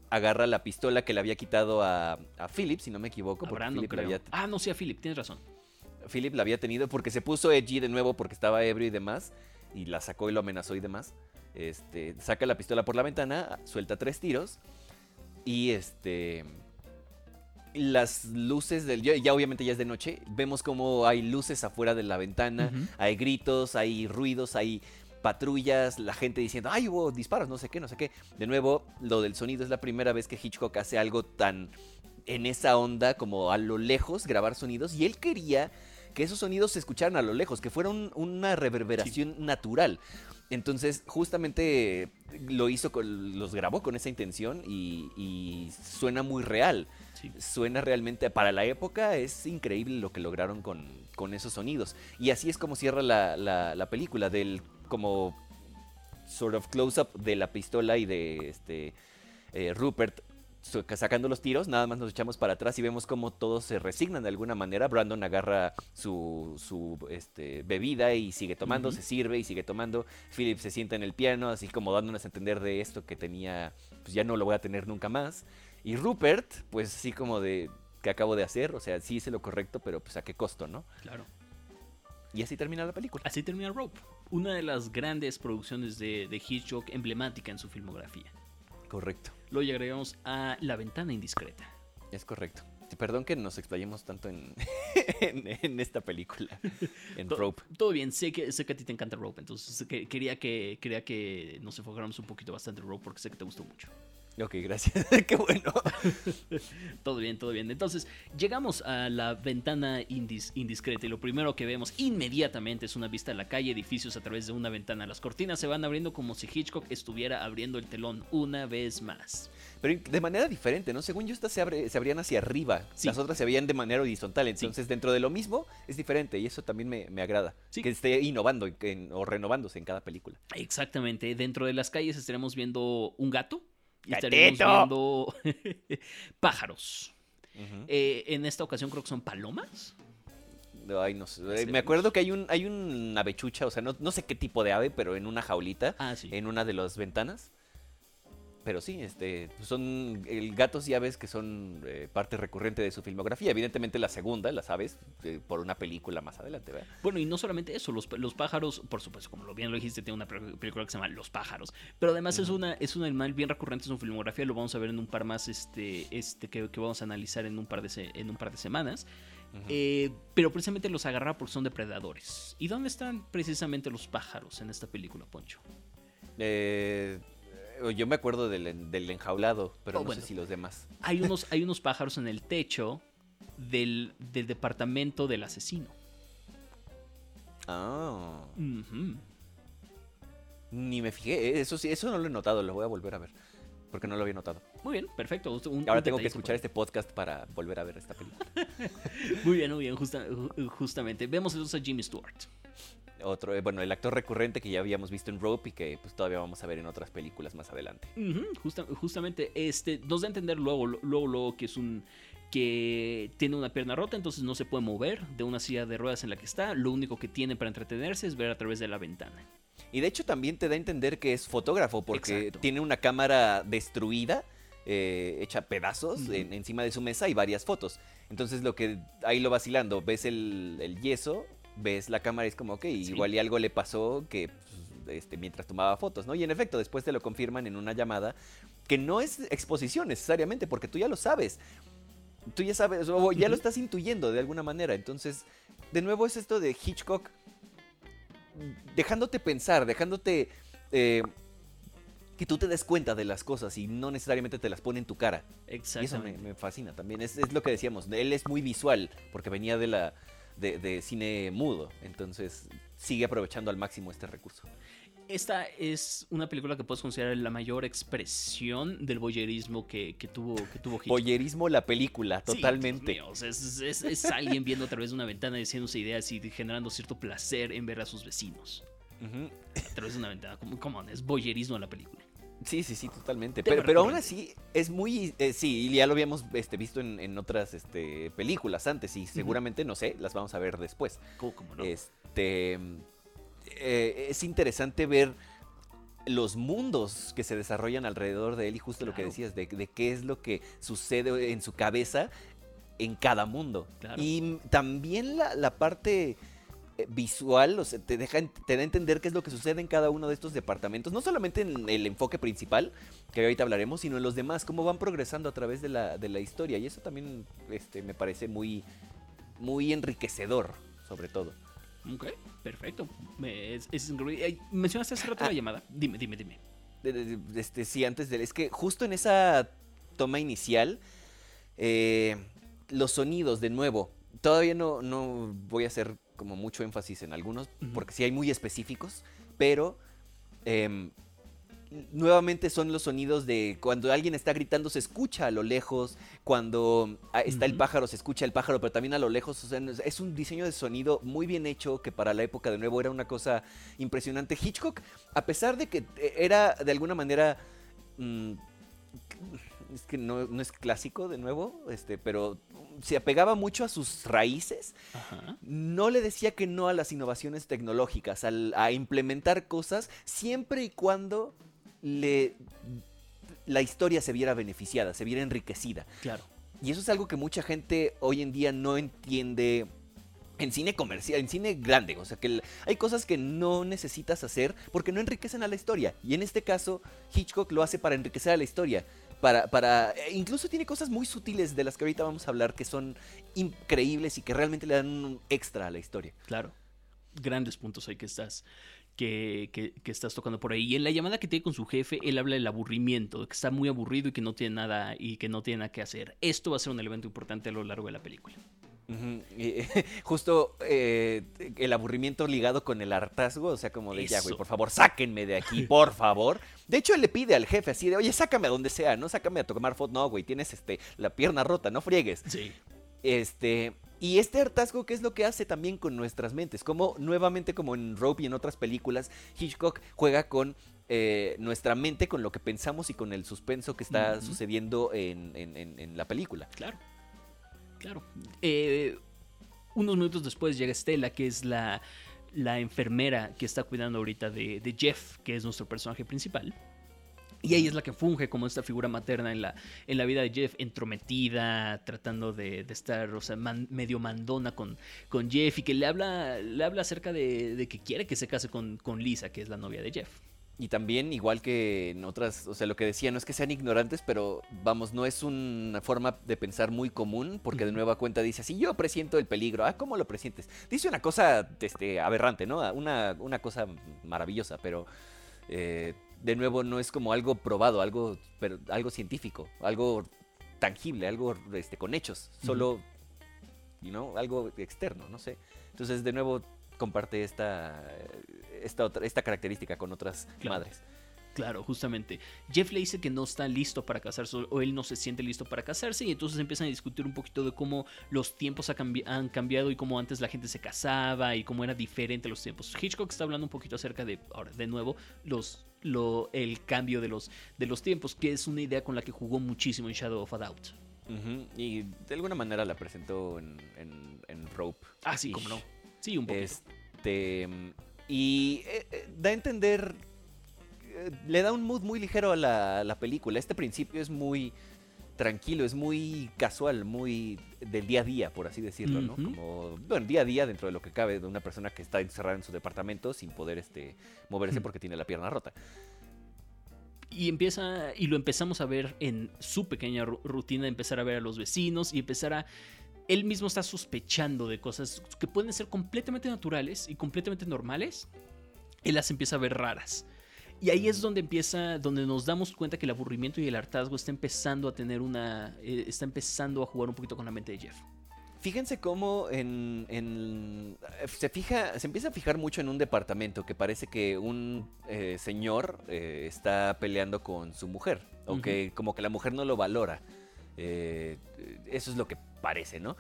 Agarra la pistola que le había quitado a, a Philip, si no me equivoco. Ah, no, sí, a Philip, tienes razón. Philip la había tenido porque se puso edgy de nuevo porque estaba ebrio y demás. Y la sacó y lo amenazó y demás. Este, saca la pistola por la ventana, suelta tres tiros y este las luces del ya obviamente ya es de noche, vemos como hay luces afuera de la ventana, hay gritos, hay ruidos, hay patrullas, la gente diciendo, "Ay, hubo disparos, no sé qué, no sé qué." De nuevo, lo del sonido es la primera vez que Hitchcock hace algo tan en esa onda como a lo lejos grabar sonidos y él quería que esos sonidos se escucharan a lo lejos, que fuera una reverberación natural. Entonces, justamente lo hizo, con, los grabó con esa intención y, suena muy real. Suena realmente, para la época, es increíble lo que lograron con, esos sonidos. Y así es como cierra la, película, del como sort of close-up de la pistola y de este eh, Rupert sacando los tiros, nada más nos echamos para atrás y vemos cómo todos se resignan de alguna manera. Brandon agarra su, su este, bebida y sigue tomando, se sirve y sigue tomando. Philip se sienta en el piano, así como dándonos a entender de esto que tenía, pues ya no lo voy a tener nunca más. Y Rupert, pues así como de, que acabo de hacer, o sea, sí hice lo correcto, pero pues a qué costo, ¿no? Claro. Y así termina la película. Así termina Rope, una de las grandes producciones de, de Hitchcock emblemática en su filmografía. Correcto. Luego llegaríamos a La ventana indiscreta. Es correcto. Perdón que nos explayemos tanto en, en, esta película, en Rope. Todo bien, sé que, sé que a ti te encanta Rope, entonces quería, que, quería que nos enfocáramos un poquito bastante en Rope porque sé que te gustó mucho. Ok, gracias. Qué bueno. todo bien, todo bien. Entonces, llegamos a la ventana indiscreta y lo primero que vemos inmediatamente es una vista a la calle, edificios a través de una ventana. Las cortinas se van abriendo como si Hitchcock estuviera abriendo el telón una vez más. Pero de manera diferente, ¿no? Según yo, estas se, abre, se abrían hacia arriba. Las otras se abrían de manera horizontal. Entonces, dentro de lo mismo, es diferente y eso también me, agrada. Que esté innovando o renovándose en cada película. Exactamente. Dentro de las calles estaremos viendo un gato y estaremos viendo pájaros. Eh, en esta ocasión creo que son palomas. Ay, no sé. Me acuerdo que hay un hay una avechucha, o sea, no, no, sé qué tipo de ave, pero en una jaulita, ah, en una de las ventanas. Pero sí, este, son el, gatos y aves que son eh, parte recurrente de su filmografía. Evidentemente la segunda, las aves, eh, por una película más adelante, ¿verdad? Bueno, y no solamente eso, los, los, pájaros, por supuesto, como lo bien lo dijiste, tiene una película que se llama Los pájaros. Pero además es, una, es un animal bien recurrente en su filmografía, lo vamos a ver en un par más este, este, que, que vamos a analizar en un par de, en un par de semanas. Eh, pero precisamente los agarra porque son depredadores. ¿Y dónde están precisamente los pájaros en esta película, Poncho? Eh, yo me acuerdo del, enjaulado, pero oh, no sé si los demás. Hay unos, hay unos pájaros en el techo del, departamento del asesino. Ah. Ni me fijé. Eh, eso sí, eso no lo he notado, lo voy a volver a ver. Porque no lo había notado. Muy bien, perfecto. Ahora tengo que escuchar este podcast para volver a ver esta película. muy bien, muy bien, justamente. Vemos entonces a Jimmy Stewart otro, eh, bueno, el actor recurrente que ya habíamos visto en Rope y que pues todavía vamos a ver en otras películas más adelante. justamente, este, nos da a entender luego, luego, luego que es un que tiene una pierna rota, entonces no se puede mover de una silla de ruedas en la que está. Lo único que tiene para entretenerse es ver a través de la ventana. Y de hecho también te da a entender que es fotógrafo porque tiene una cámara destruida. Eh, hecha pedazos encima de su mesa y varias fotos. Entonces lo que ahí lo vacilando, ves el, el yeso ves la cámara y es como, ok, igual y algo le pasó que pues, este, mientras tomaba fotos, ¿no? Y en efecto, después te lo confirman en una llamada que no es exposición necesariamente, porque tú ya lo sabes. Tú ya sabes, o ya lo estás intuyendo de alguna manera. Entonces, de nuevo es esto de Hitchcock dejándote pensar, dejándote eh, que tú te des cuenta de las cosas y no necesariamente te las pone en tu cara. Exactamente. Y eso me, fascina también. Es, es, lo que decíamos. Él es muy visual porque venía de la, de, cine mudo. Entonces sigue aprovechando al máximo este recurso. Esta es una película que puedes considerar la mayor expresión del boyerismo que, tuvo, que tuvo Boyerismo la película, totalmente. es, alguien viendo a través de una ventana diciéndose ideas y generando cierto placer en ver a sus vecinos. A través de una ventana. ¿Cómo, es boyerismo la película? Sí, sí, sí, totalmente. Pero, pero aún así es muy... Eh, sí, ya lo habíamos este, visto en, otras este, películas antes y seguramente, no sé, las vamos a ver después. ¿Cómo, no? Este, eh, es interesante ver los mundos que se desarrollan alrededor de él y justo lo que decías, de, qué es lo que sucede en su cabeza en cada mundo. Y también la, la parte visual, o sea, te, deja, te da a entender qué es lo que sucede en cada uno de estos departamentos, no solamente en el enfoque principal, que ahorita hablaremos, sino en los demás, cómo van progresando a través de la, de la historia. Y eso también este, me parece muy, muy enriquecedor, sobre todo. Ok, perfecto. Es, mencionaste hace rato la ah. llamada. Dime, dime, dime. Este, sí, antes de... Es que justo en esa toma inicial, eh, los sonidos, de nuevo, todavía no, no voy a hacer como mucho énfasis en algunos, porque sí hay muy específicos, pero em, nuevamente son los sonidos de cuando alguien está gritando se escucha a lo lejos, cuando ah, está el pájaro se escucha el pájaro, pero también a lo lejos, es un diseño de sonido muy bien hecho que para la época de nuevo era una cosa impresionante. Hitchcock, a pesar de que eh, era de alguna manera... Mm, es que no, es clásico de nuevo, este, pero se apegaba mucho a sus raíces. No le decía que no a las innovaciones tecnológicas, a implementar cosas siempre y cuando le, la historia se viera beneficiada, se viera enriquecida. Claro. Y eso es algo que mucha gente hoy en día no entiende en cine comercial, en cine grande. O sea, que hay cosas que no necesitas hacer porque no enriquecen a la historia. Y en este caso, Hitchcock lo hace para enriquecer a la historia. Para, para, e incluso tiene cosas muy sutiles de las que ahorita vamos a hablar que son increíbles y que realmente le dan un extra a la historia. Claro. Grandes puntos ahí que estás, que, que, estás tocando por ahí. Y en la llamada que tiene con su jefe, él habla del aburrimiento, que está muy aburrido y que no tiene nada y que no tiene nada que hacer. Esto va a ser un elemento importante a lo largo de la película. justo eh, el aburrimiento ligado con el hartazgo, o sea, como de ya, güey, por favor, sáquenme de aquí, por favor. De hecho, él le pide al jefe así de, oye, sácame a donde sea, no sácame a tomar foto. No, güey, tienes este, la pierna rota, no friegues. Sí. Este, y este hartazgo, ¿qué es lo que hace también con nuestras mentes? Como nuevamente, como en Rope y en otras películas, Hitchcock juega con eh, nuestra mente, con lo que pensamos y con el suspenso que está sucediendo en, la película. Claro. Claro. Eh, unos minutos después llega Stella, que es la, la enfermera que está cuidando ahorita de, de Jeff, que es nuestro personaje principal. Y ella es la que funge como esta figura materna en la, en la vida de Jeff, entrometida, tratando de, estar, o sea, medio mandona con, con Jeff y que le habla, le habla acerca de, que quiere que se case con, con Lisa, que es la novia de Jeff. Y también, igual que en otras, o sea, lo que decía, no es que sean ignorantes, pero vamos, no es una forma de pensar muy común, porque de nueva cuenta dice, si yo presiento el peligro, ah, ¿cómo lo presientes? Dice una cosa este, aberrante, ¿no? Una, una cosa maravillosa, pero eh, de nuevo no es como algo probado, algo, pero, algo científico, algo tangible, algo este, con hechos, solo, you algo externo, no sé. Entonces, de nuevo, comparte esta, esta, otra, esta característica con otras madres. Claro, justamente. Jeff le dice que no está listo para casarse o él no se siente listo para casarse y entonces empiezan a discutir un poquito de cómo los tiempos han cambiado y cómo antes la gente se casaba y cómo era diferente los tiempos. Hitchcock está hablando un poquito acerca de, ahora, de nuevo, los, lo, el cambio de los, de los tiempos, que es una idea con la que jugó muchísimo en Shadow of a Doubt. Y de alguna manera la presentó en, en, Rope. Ah, sí, como no. Sí, un poquito. Este, y eh, eh, da a entender le da un mood muy ligero a la, película. Este principio es muy tranquilo, es muy casual, muy del día a día, por así decirlo, ¿no? Como, bueno, día a día dentro de lo que cabe de una persona que está encerrada en su departamento sin poder este, moverse porque tiene la pierna rota. Y empieza, y lo empezamos a ver en su pequeña rutina, empezar a ver a los vecinos y empezar a él mismo está sospechando de cosas que pueden ser completamente naturales y completamente normales. Él las empieza a ver raras. Y ahí es donde empieza, donde nos damos cuenta que el aburrimiento y el hartazgo está empezando a tener una, eh, está empezando a jugar un poquito con la mente de Jeff. Fíjense cómo en, se fija, se empieza a fijar mucho en un departamento que parece que un eh, señor eh, está peleando con su mujer, o que como que la mujer no lo valora. Eso es lo que parece, ¿no?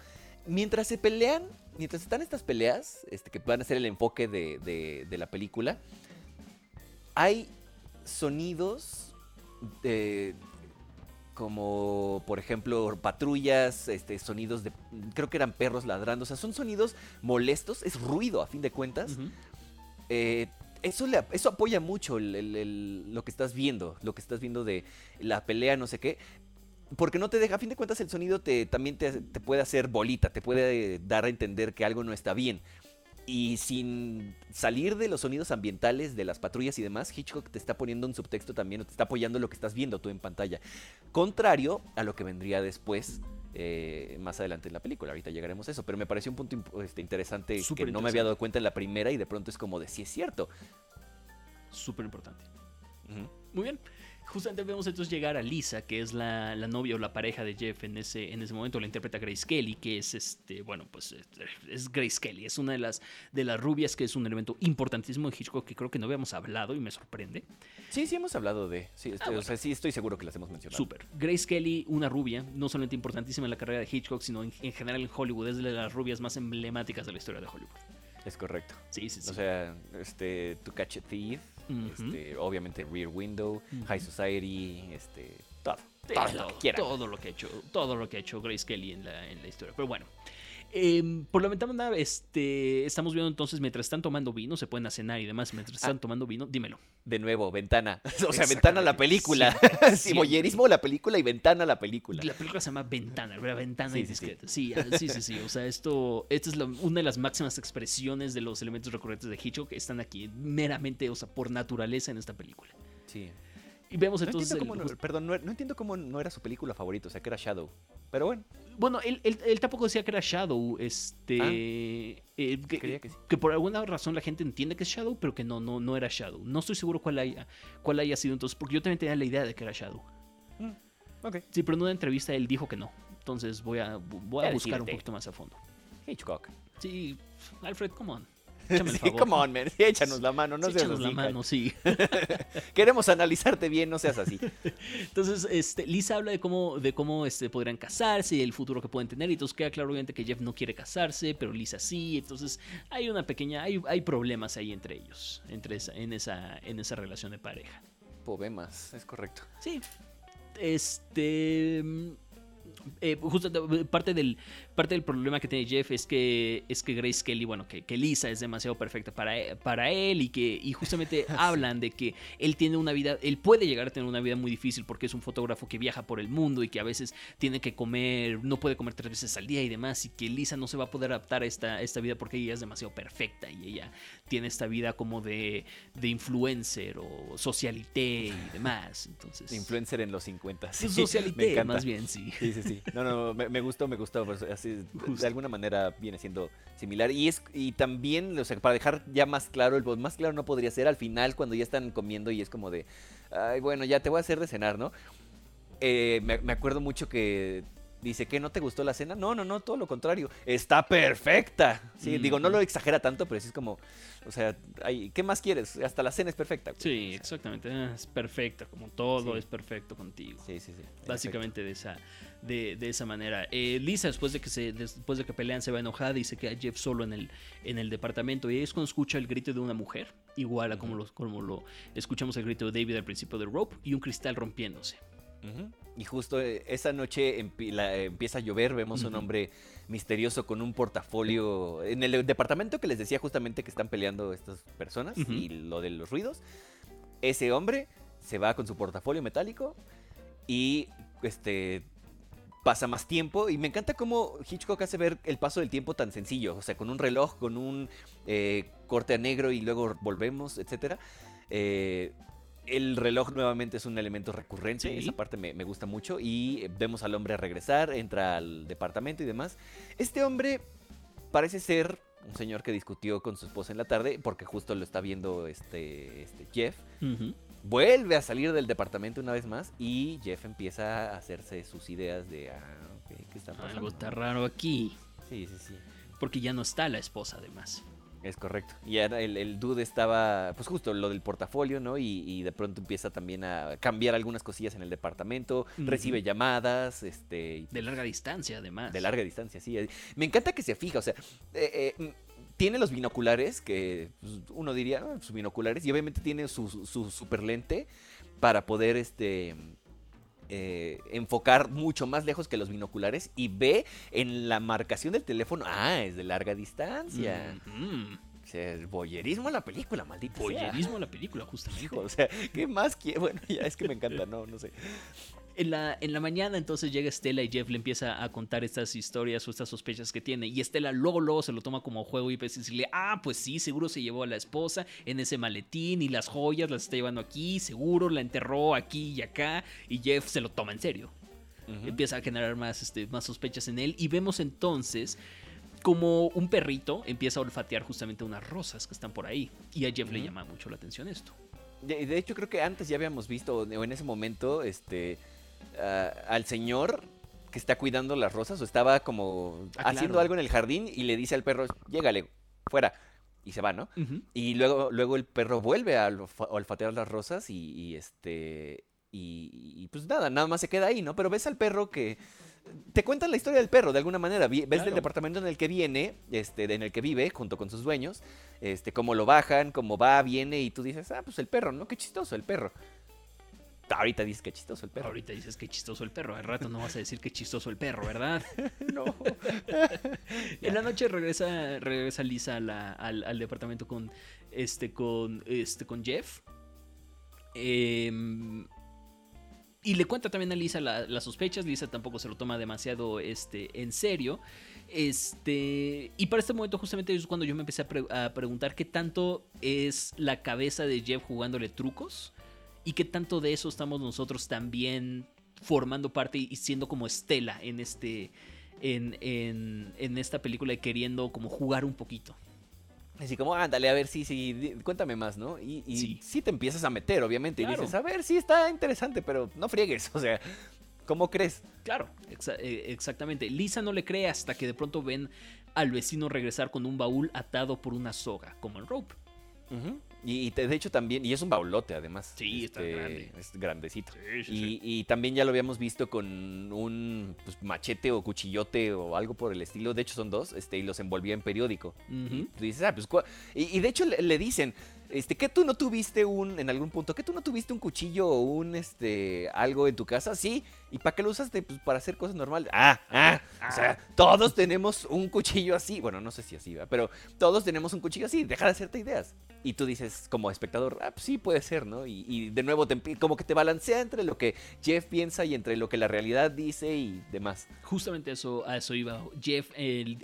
Mientras se pelean, mientras están estas peleas, este, que van a ser el enfoque de, de la película, hay sonidos de como por ejemplo patrullas, este, sonidos de, creo que eran perros ladrando, o sea, son sonidos molestos, es ruido a fin de cuentas. Eh, eso, le, eso apoya mucho lo que estás viendo, lo que estás viendo de la pelea, no sé qué. Porque no te deja, a fin de cuentas el sonido te, también te, te puede hacer bolita, te puede dar a entender que algo no está bien. Y sin salir de los sonidos ambientales de las patrullas y demás, Hitchcock te está poniendo un subtexto también, o te está apoyando lo que estás viendo tú en pantalla. Contrario a lo que vendría después, eh, más adelante en la película. Ahorita llegaremos a eso, pero me pareció un punto este, interesante que no me había dado cuenta en la primera y de pronto es como de si es cierto. Súper importante. Muy bien justamente vemos entonces llegar a Lisa, que es la, novia o la pareja de Jeff en ese, en ese momento, la interpreta Grace Kelly, que es este, bueno, pues es Grace Kelly, es una de las, de las rubias que es un elemento importantísimo de Hitchcock que creo que no habíamos hablado y me sorprende. Sí, sí hemos hablado de, sí, ah, estoy, o sea, sí estoy seguro que las hemos mencionado. Súper. Grace Kelly, una rubia, no solamente importantísima en la carrera de Hitchcock, sino en, general en Hollywood, es de las rubias más emblemáticas de la historia de Hollywood. Es correcto. Sí, sí, sí. O sea, este, To Catch a Thief, este, obviamente Rear Window, High Society, este, todo. todo, lo que ha hecho, todo lo que ha hecho Grace Kelly en la, en la historia. Pero bueno, Em, por la ventana, este, estamos viendo entonces, mientras están tomando vino, se pueden cenar y demás, mientras están ah. tomando vino, dímelo. De nuevo, ventana. O sea, ventana a la película. Sí, boyerismo la película y ventana la película. La película se llama Ventana, ¿verdad? Ventana y discreta. Sí. Sí, sí, sí, O sea, esto, esta es una de las máximas expresiones de los elementos recurrentes de Hitchcock que están aquí meramente, o sea, por naturaleza en esta película. Sí. Y vemos no entonces. perdón, no, entiendo cómo no era su película favorita, o sea, que era Shadow. Pero bueno. Bueno, él, él, tampoco decía que era Shadow. Este. Ah, eh, que, por alguna razón la gente entiende que es Shadow, pero que no, no, no era Shadow. No estoy seguro cuál haya, cuál haya sido entonces, porque yo también tenía la idea de que era Shadow. Mm, ok. Sí, pero en una entrevista él dijo que no. Entonces voy a, voy a buscar un poquito más a fondo. Hitchcock. Sí, Alfred, come on. Sí, come on, man. échanos la mano, no seas así. la mano, sí. Queremos analizarte bien, no seas así. Entonces, este, Lisa habla de cómo, de cómo este, podrían casarse y el futuro que pueden tener. Y entonces queda claro, obviamente, que Jeff no quiere casarse, pero Lisa sí. Entonces, hay una pequeña. Hay, hay problemas ahí entre ellos, entre esa, en, esa, en esa relación de pareja. Problemas, es correcto. Sí. Este. Eh, justo parte del, parte del problema que tiene Jeff es que, es que Grace Kelly, bueno, que, que Lisa es demasiado perfecta para, e, para él y que y justamente hablan de que él tiene una vida, él puede llegar a tener una vida muy difícil porque es un fotógrafo que viaja por el mundo y que a veces tiene que comer, no puede comer tres veces al día y demás y que Lisa no se va a poder adaptar a esta, esta vida porque ella es demasiado perfecta y ella tiene esta vida como de, de influencer o socialité y demás. Entonces, influencer en los 50. Sí, socialité, más bien, sí. Sí, sí, sí. No, no, me, gustó, me gustó. Pues, de alguna manera viene siendo similar. Y es y también, o sea, para dejar ya más claro, el más claro no podría ser al final cuando ya están comiendo y es como de, ay, bueno, ya te voy a hacer de cenar, ¿no? Eh, me, me acuerdo mucho que dice que no te gustó la cena. No, no, no, todo lo contrario. Está perfecta. Sí, digo, no lo exagera tanto, pero sí es como, o sea, ¿qué más quieres? Hasta la cena es perfecta. Sí, exactamente. Es perfecta, como todo es perfecto contigo. Sí, sí, sí. Básicamente de esa, de, esa manera. Eh, Lisa, después de que se, después de que pelean, se va enojada y se queda Jeff solo en el, en el departamento. Y es cuando escucha el grito de una mujer, igual a como, lo, como lo escuchamos el grito de David al principio de Rope, y un cristal rompiéndose. Y justo eh, esa noche empieza a llover, vemos un hombre misterioso con un portafolio en el departamento que les decía justamente que están peleando estas personas y lo de los ruidos. Ese hombre se va con su portafolio metálico y este pasa más tiempo y me encanta cómo Hitchcock hace ver el paso del tiempo tan sencillo, o sea, con un reloj, con un eh, corte a negro y luego volvemos, etcétera. Eh, el reloj nuevamente es un elemento recurrente, esa parte me, gusta mucho y vemos al hombre regresar, entra al departamento y demás. Este hombre parece ser un señor que discutió con su esposa en la tarde porque justo lo está viendo este, este Jeff. Vuelve a salir del departamento una vez más y Jeff empieza a hacerse sus ideas de, ah, ¿qué está pasando? Algo está raro aquí. Sí, sí, sí. Porque ya no está la esposa además. Es correcto. Y el, el, dude estaba, pues justo lo del portafolio, ¿no? Y, de pronto empieza también a cambiar algunas cosillas en el departamento, recibe llamadas, este... De larga distancia, además. De larga distancia, sí. Me encanta que se fija, o sea, eh, eh, tiene los binoculares, que pues, uno diría, sus binoculares, y obviamente tiene su, su super lente para poder, este eh, enfocar mucho más lejos que los binoculares y ve en la marcación del teléfono, ah, es de larga distancia. O sea, el boyerismo a la película, maldito. Boyerismo a la película, justamente. o sea, ¿qué más quiere? Bueno, ya es que me encanta, no, no sé. En la, en la mañana entonces llega Estela y Jeff le empieza a contar estas historias o estas sospechas que tiene. Y Estela luego, luego se lo toma como juego y a decirle, ah, pues sí, seguro se llevó a la esposa en ese maletín y las joyas las está llevando aquí, seguro la enterró aquí y acá. Y Jeff se lo toma en serio. Empieza a generar más, este, más sospechas en él. Y vemos entonces como un perrito empieza a olfatear justamente unas rosas que están por ahí. Y a Jeff le llama mucho la atención esto. De, de, hecho, creo que antes ya habíamos visto, o en ese momento, este al señor que está cuidando las rosas o estaba como ah, haciendo algo en el jardín y le dice al perro, llégale, fuera. Y se va, ¿no? Y luego, luego el perro vuelve a olfatear las rosas y, este... Y, pues nada, nada más se queda ahí, ¿no? Pero ves al perro que... Te cuentan la historia del perro de alguna manera. Ves el departamento en el que viene, este, en el que vive, junto con sus dueños, este, cómo lo bajan, cómo va, viene, y tú dices, ah, pues el perro, ¿no? Qué chistoso el perro ahorita dices que chistoso el perro. Ahorita dices que chistoso el perro. Al rato no vas a decir que chistoso el perro, ¿verdad? no. en la noche regresa, regresa Lisa al, departamento con, este, con, este, con Jeff. Em, y le cuenta también a Lisa las sospechas. Lisa tampoco se lo toma demasiado este, en serio. Este, y para este momento justamente es cuando yo me empecé a, a, preguntar qué tanto es la cabeza de Jeff jugándole trucos y qué tanto de eso estamos nosotros también formando parte y siendo como Estela en este en, en, en esta película y queriendo como jugar un poquito. Así como, ándale, a ver, sí, sí, cuéntame más, ¿no? Y, y sí. te empiezas a meter, obviamente, y dices, a ver, sí, está interesante, pero no friegues, o sea, ¿cómo crees? Claro, eh, exactamente. Lisa no le cree hasta que de pronto ven al vecino regresar con un baúl atado por una soga, como el rope. Y, de hecho también, y es un baulote además. Sí, está este, grande. Es grandecito. y, también ya lo habíamos visto con un pues, machete o cuchillote o algo por el estilo. De hecho son dos, este, y los envolvía en periódico. y dices, ah, pues, y, de hecho le, dicen, este, ¿qué tú no tuviste un, en algún punto, que tú no tuviste un cuchillo o un, este, algo en tu casa? Sí, ¿y para qué lo usaste? Pues para hacer cosas normales. Ah, ah, o sea, todos tenemos un cuchillo así. Bueno, no sé si así, va, pero todos tenemos un cuchillo así, deja de hacerte ideas. Y tú dices, como espectador, ah, pues sí puede ser, ¿no? Y, de nuevo, como que te balancea entre lo que Jeff piensa y entre lo que la realidad dice y demás. Justamente eso, a eso iba. Jeff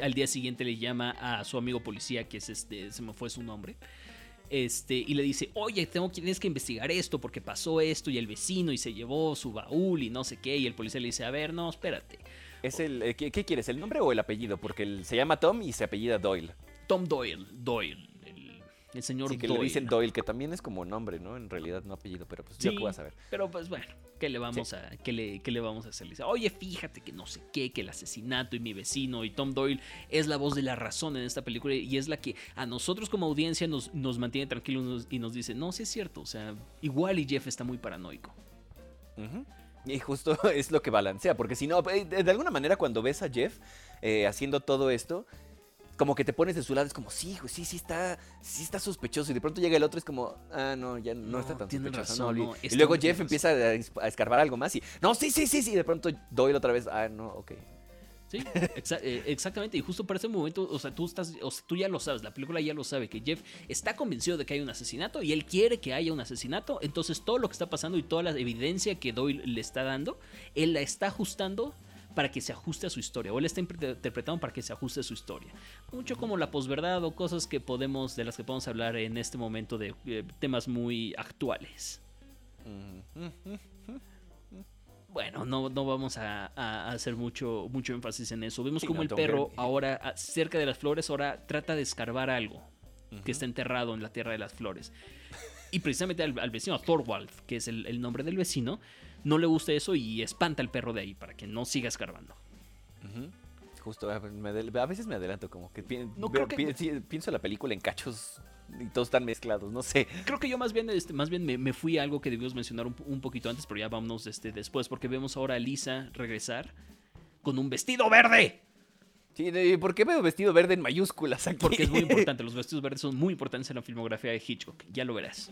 al día siguiente le llama a su amigo policía, que es este, se me fue su nombre. Este, y le dice, oye, tengo, tienes que investigar esto porque pasó esto y el vecino y se llevó su baúl y no sé qué. Y el policía le dice, a ver, no, espérate. Es el, eh, ¿qué, quieres, el nombre o el apellido? Porque se llama Tom y se apellida Doyle. Tom Doyle, Doyle. El señor sí, que le dicen Doyle, que también es como nombre, ¿no? En realidad no apellido, pero pues ya puedo saber. Pero pues bueno, ¿qué le vamos a qué le, qué le vamos a hacer? dice, oye, fíjate que no sé qué, que el asesinato y mi vecino y Tom Doyle es la voz de la razón en esta película y es la que a nosotros como audiencia nos, nos mantiene tranquilos y nos dice, no, sí es cierto, o sea, igual y Jeff está muy paranoico. Y justo es lo que balancea, porque si no, eh, de alguna manera cuando ves a Jeff eh, haciendo todo esto, como que te pones de su lado, es como, sí, sí, sí está, sí está sospechoso. Y de pronto llega el otro, es como, ah, no, ya no, está tan sospechoso. y luego Jeff empieza a, escarbar algo más y, no, sí, sí, sí, sí. Y de pronto Doyle otra vez, ah, no, ok. Sí, eh, exactamente. Y justo para ese momento, o sea, tú estás, o sea, tú ya lo sabes, la película ya lo sabe, que Jeff está convencido de que hay un asesinato y él quiere que haya un asesinato. Entonces todo lo que está pasando y toda la evidencia que Doyle le está dando, él la está ajustando para que se ajuste a su historia, o él está interpretando para que se ajuste a su historia. Mucho como la posverdad o cosas que podemos, de las que podemos hablar en este momento de eh, temas muy actuales. Bueno, no, no vamos a, hacer mucho, mucho énfasis en eso. Vemos como el perro ahora, cerca de las flores, ahora trata de escarbar algo que está enterrado en la tierra de las flores. Y precisamente al, vecino, a Thorwald, que es el nombre del vecino, no le gusta eso y espanta al perro de ahí para que no siga escarbando. Justo, a veces me adelanto, como que, pienso la película en cachos y todos están mezclados, no sé. Creo que yo más bien, este, más bien me, fui a algo que debimos mencionar un, poquito antes, pero ya vámonos este, después, porque vemos ahora a Lisa regresar con un vestido verde. Sí, ¿por qué veo vestido verde en mayúsculas aquí? Porque es muy importante, los vestidos verdes son muy importantes en la filmografía de Hitchcock, ya lo verás.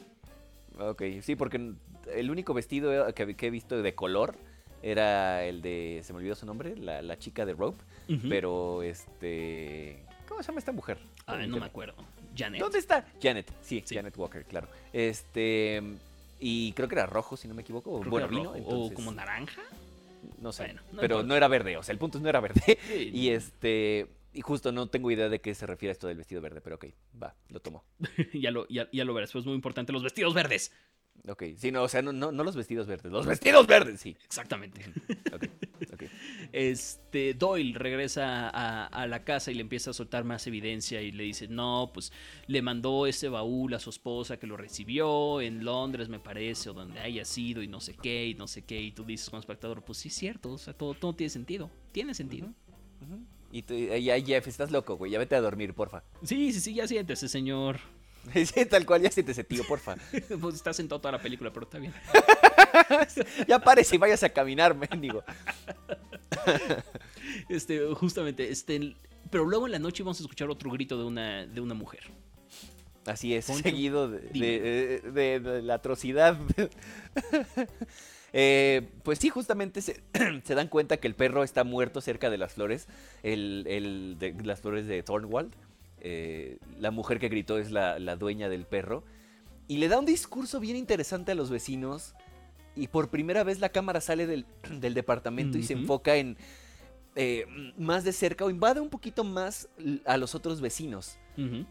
Ok, sí, porque el único vestido que, he visto de color era el de, se me olvidó su nombre, la, chica de Rope, pero este, ¿cómo se llama esta mujer? Ah, no me acuerdo. Janet. ¿Dónde está? Janet, sí, Janet Walker, claro. Este, y creo que era rojo, si no me equivoco, bueno, vino. O como naranja. No sé, pero no era verde, o sea, el punto es no era verde. y este, y justo no tengo idea de qué se refiere esto del vestido verde, pero ok, va, lo tomo. ya, lo, ya, ya, lo verás, pues es muy importante, los vestidos verdes. Ok, sí, no, o sea, no, no, los vestidos verdes, los vestidos verdes, sí. Exactamente. Este, Doyle regresa a, la casa y le empieza a soltar más evidencia y le dice, no, pues le mandó ese baúl a su esposa que lo recibió en Londres, me parece, o donde haya sido y no sé qué, y no sé qué, y tú dices como espectador, pues sí es cierto, o sea, todo, todo tiene sentido, tiene sentido. Y tú, ya, Jeff, estás loco, güey, ya vete a dormir, porfa. Sí, sí, sí, ya siéntese, señor. Sí, tal cual, ya siéntese, tío, porfa. pues está sentado toda la película, pero está bien. ya pares y vayas a caminar, mendigo. este, justamente, este, pero luego en la noche vamos a escuchar otro grito de una, de una mujer. Así es, seguido de, la atrocidad. Eh, pues sí, justamente se, dan cuenta que el perro está muerto cerca de las flores, el, de las flores de Thornwald. Eh, la mujer que gritó es la, dueña del perro. Y le da un discurso bien interesante a los vecinos. Y por primera vez la cámara sale del, departamento y se enfoca en eh, más de cerca o invade un poquito más a los otros vecinos.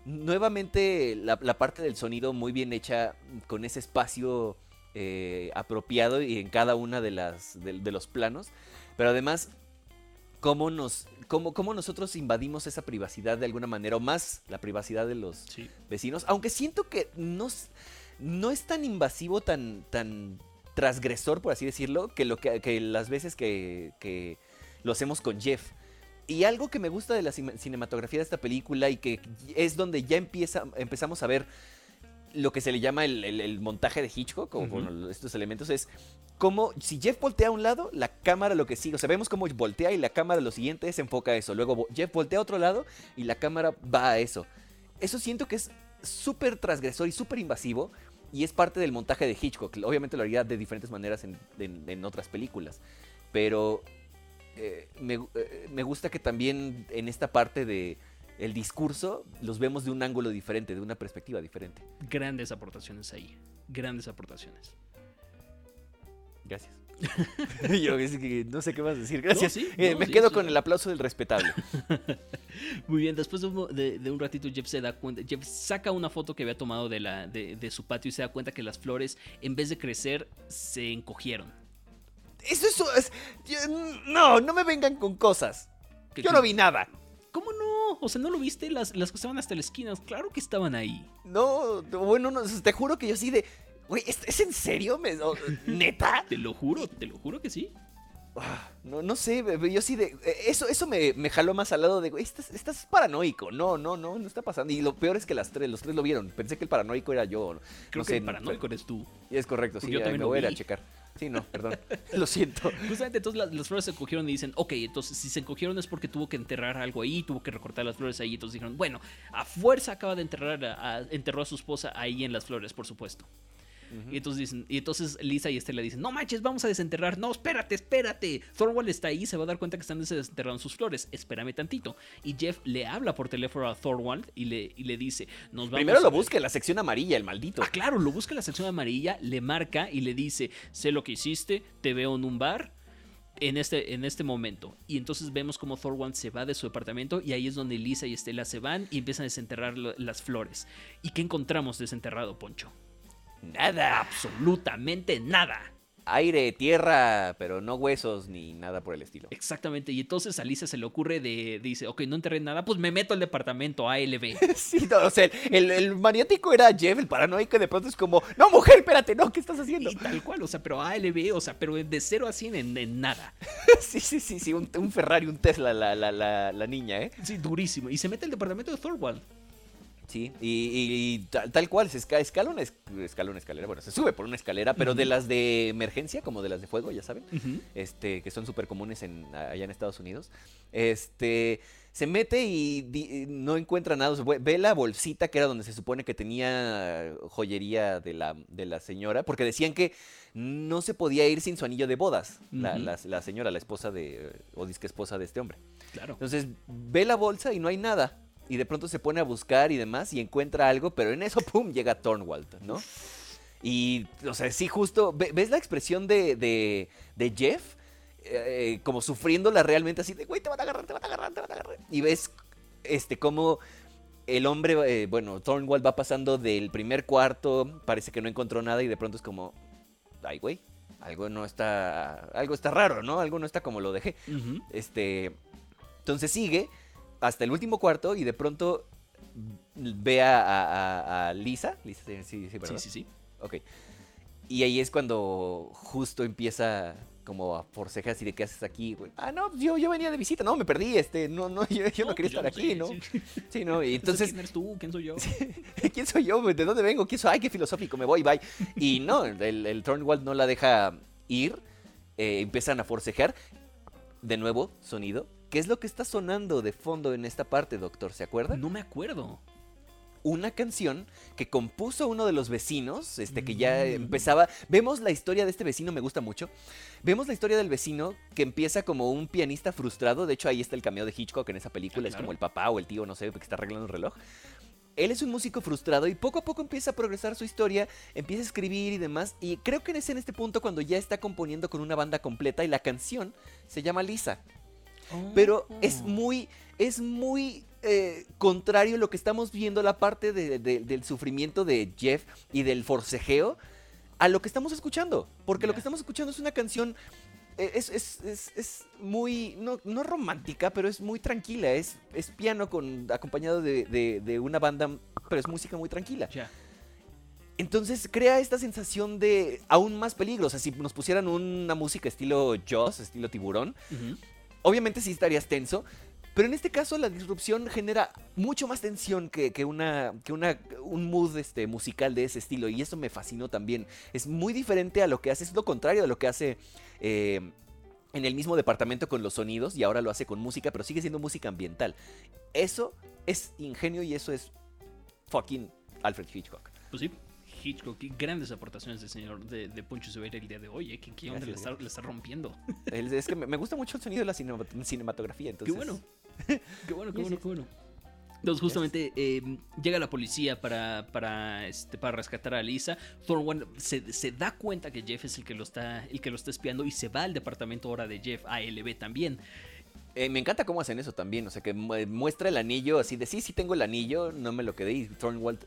Nuevamente la, parte del sonido muy bien hecha con ese espacio eh, apropiado y en cada una de las de, los planos. Pero además, cómo nos. Cómo, cómo, nosotros invadimos esa privacidad de alguna manera, o más la privacidad de los vecinos. Aunque siento que no, no es tan invasivo, tan, tan transgresor, por así decirlo, que, lo que, las veces que, que lo hacemos con Jeff. Y algo que me gusta de la cinematografía de esta película y que es donde ya empieza, empezamos a ver lo que se le llama el, montaje de Hitchcock, como con estos elementos, es como si Jeff voltea a un lado, la cámara lo que sigue. O sea, vemos cómo voltea y la cámara lo siguiente se enfoca a eso. Luego Jeff voltea a otro lado y la cámara va a eso. Eso siento que es súper transgresor y súper invasivo. Y es parte del montaje de Hitchcock. Obviamente lo haría de diferentes maneras en otras películas. Pero eh, eh, me, gusta que también en esta parte de el discurso los vemos de un ángulo diferente, de una perspectiva diferente. Grandes aportaciones ahí, grandes aportaciones. Gracias. Yo no sé qué vas a decir. Gracias. Eh, me quedo con el aplauso del respetable. Muy bien, después de un, ratito Jeff se da cuenta, Jeff saca una foto que había tomado de, la, de su patio y se da cuenta que las flores en vez de crecer se encogieron eso, es... no, no me vengan con cosas. Yo no vi nada. ¿Cómo no? O sea, ¿no lo viste? Las, las que estaban hasta las esquinas. Claro que estaban ahí. No, bueno, no, te juro que yo sí de... Güey, ¿es, en serio? ¿Neta? te lo juro, te lo juro que sí. Ah, no, no sé, yo sí de... Eh, eso, eso me, jaló más al lado de, güey, estás, paranoico. No, no, no, no está pasando. Y lo peor es que las tres, los tres lo vieron. Pensé que el paranoico era yo. Creo que el paranoico eres tú. Y es correcto, sí, yo también me voy a checar. Sí, no, perdón. Lo siento. Justamente entonces las, flores se encogieron y dicen, ok, entonces si se encogieron es porque tuvo que enterrar algo ahí, tuvo que recortar las flores ahí. Entonces dijeron, bueno, a fuerza acaba de enterrar, a, enterró a su esposa ahí en las flores, por supuesto. Y entonces dicen, y entonces Lisa y Estela dicen, no manches, vamos a desenterrar. No, espérate, espérate. Thorwald está ahí, se va a dar cuenta que están desenterrando sus flores. Espérame tantito. Y Jeff le habla por teléfono a Thorwald y le, y le dice, nos vamos Primero lo busca en la sección amarilla, el maldito. Ah, claro, lo busca en la sección amarilla, le marca y le dice, sé lo que hiciste, te veo en un bar. En este, en este momento. Y entonces vemos como Thorwald se va de su departamento y ahí es donde Lisa y Estela se van y empiezan a desenterrar las flores. ¿Y qué encontramos desenterrado, Poncho? Nada. Absolutamente nada. Aire, tierra, pero no huesos ni nada por el estilo. Exactamente. Y entonces a Lisa se le ocurre de, dice, ok, no enterré nada, pues me meto al departamento ALB. sí, no, o sea, el, maniático era Jeff, el paranoico, y de pronto es como, no, mujer, espérate, no, ¿qué estás haciendo? Y tal cual, o sea, pero ALB, o sea, pero de cero a 100 en, nada. sí, sí, sí, sí, un, Ferrari, un Tesla, la, la, la, la, niña, ¿eh? Sí, durísimo. Y se mete al departamento de Thorwald. Sí, y, tal, cual, se escala una, una escalera, bueno, se sube por una escalera, pero de las de emergencia, como de las de fuego, ya saben, este, que son súper comunes en, allá en Estados Unidos, este, se mete y no encuentra nada, ve la bolsita que era donde se supone que tenía joyería de la, de la señora, porque decían que no se podía ir sin su anillo de bodas, la, la, señora, la esposa de, o disque esposa de este hombre. Claro. Entonces, ve la bolsa y no hay nada y de pronto se pone a buscar y demás y encuentra algo, pero en eso, ¡pum!, llega Thornwald, ¿no? Y, o sea, sí, justo, ¿ves la expresión de, de, Jeff? Eh, como sufriéndola realmente así de, güey, te van a agarrar, te van a agarrar, te van a agarrar. Y ves, este, como el hombre, eh, bueno, Thornwald va pasando del primer cuarto, parece que no encontró nada y de pronto es como, ay, güey, algo no está, algo está raro, ¿no? Algo no está como lo dejé. Este, entonces sigue hasta el último cuarto y de pronto ve a, Lisa. Lisa, sí, sí, Sí, sí, sí. Ok. Y ahí es cuando justo empieza como a forcejar así de qué haces aquí, Ah, no, yo, yo venía de visita, no, me perdí, este, no, no, yo, no, quería estar aquí, ¿no? Sí. ¿no? Y entonces... ¿Quién eres tú? ¿Quién soy yo? ¿Quién soy yo? ¿De dónde vengo? ¿Quién soy? Ay, qué filosófico, me voy, bye. Y no, el, el Thornwald no la deja ir, eh, empiezan a forcejear. De nuevo, sonido, ¿Qué es lo que está sonando de fondo en esta parte, doctor? ¿Se acuerda? No me acuerdo. una canción que compuso uno de los vecinos, este que ya mm. empezaba. Vemos la historia de este vecino, me gusta mucho. Vemos la historia del vecino que empieza como un pianista frustrado. De hecho, ahí está el cameo de Hitchcock en esa película. Ah, es como el papá o el tío, no sé, que está arreglando el reloj. Él es un músico frustrado y poco a poco empieza a progresar su historia, empieza a escribir y demás. Y creo que es en este punto cuando ya está componiendo con una banda completa y la canción se llama Lisa. Pero es muy, es muy eh, contrario a lo que estamos viendo, la parte del sufrimiento de Jeff y del forcejeo, a lo que estamos escuchando. Porque lo que estamos escuchando es una canción eh, es, muy, no, no, romántica, pero es muy tranquila. Es, es piano con, acompañado de, una banda, pero es música muy tranquila. Entonces crea esta sensación de aún más peligro. O sea, si nos pusieran una música estilo Jaws, estilo tiburón, obviamente sí estarías tenso. Pero en este caso la disrupción genera mucho más tensión que, una, que una, un mood este, musical de ese estilo. Y eso me fascinó también. Es muy diferente a lo que hace, es lo contrario de lo que hace eh, en el mismo departamento con los sonidos y ahora lo hace con música, pero sigue siendo música ambiental. Eso es ingenio y eso es fucking Alfred Hitchcock. Pues sí. Hitchcock, grandes aportaciones del señor de, de Poncho Severa el día de hoy, ¿eh? ¿Qué, le, está, rompiendo? Es que me gusta mucho el sonido de la cinematografía, entonces... Qué bueno. Qué bueno, qué bueno, qué bueno. Entonces justamente eh, llega la policía para, para, este, para rescatar a Lisa. Thornton se, se, da cuenta que Jeff es el que, lo está, el que lo está espiando y se va al departamento ahora de Jeff, ALB también. Eh, me encanta cómo hacen eso también, o sea, que muestra el anillo así de sí, sí tengo el anillo, no me lo quedé y Thornwald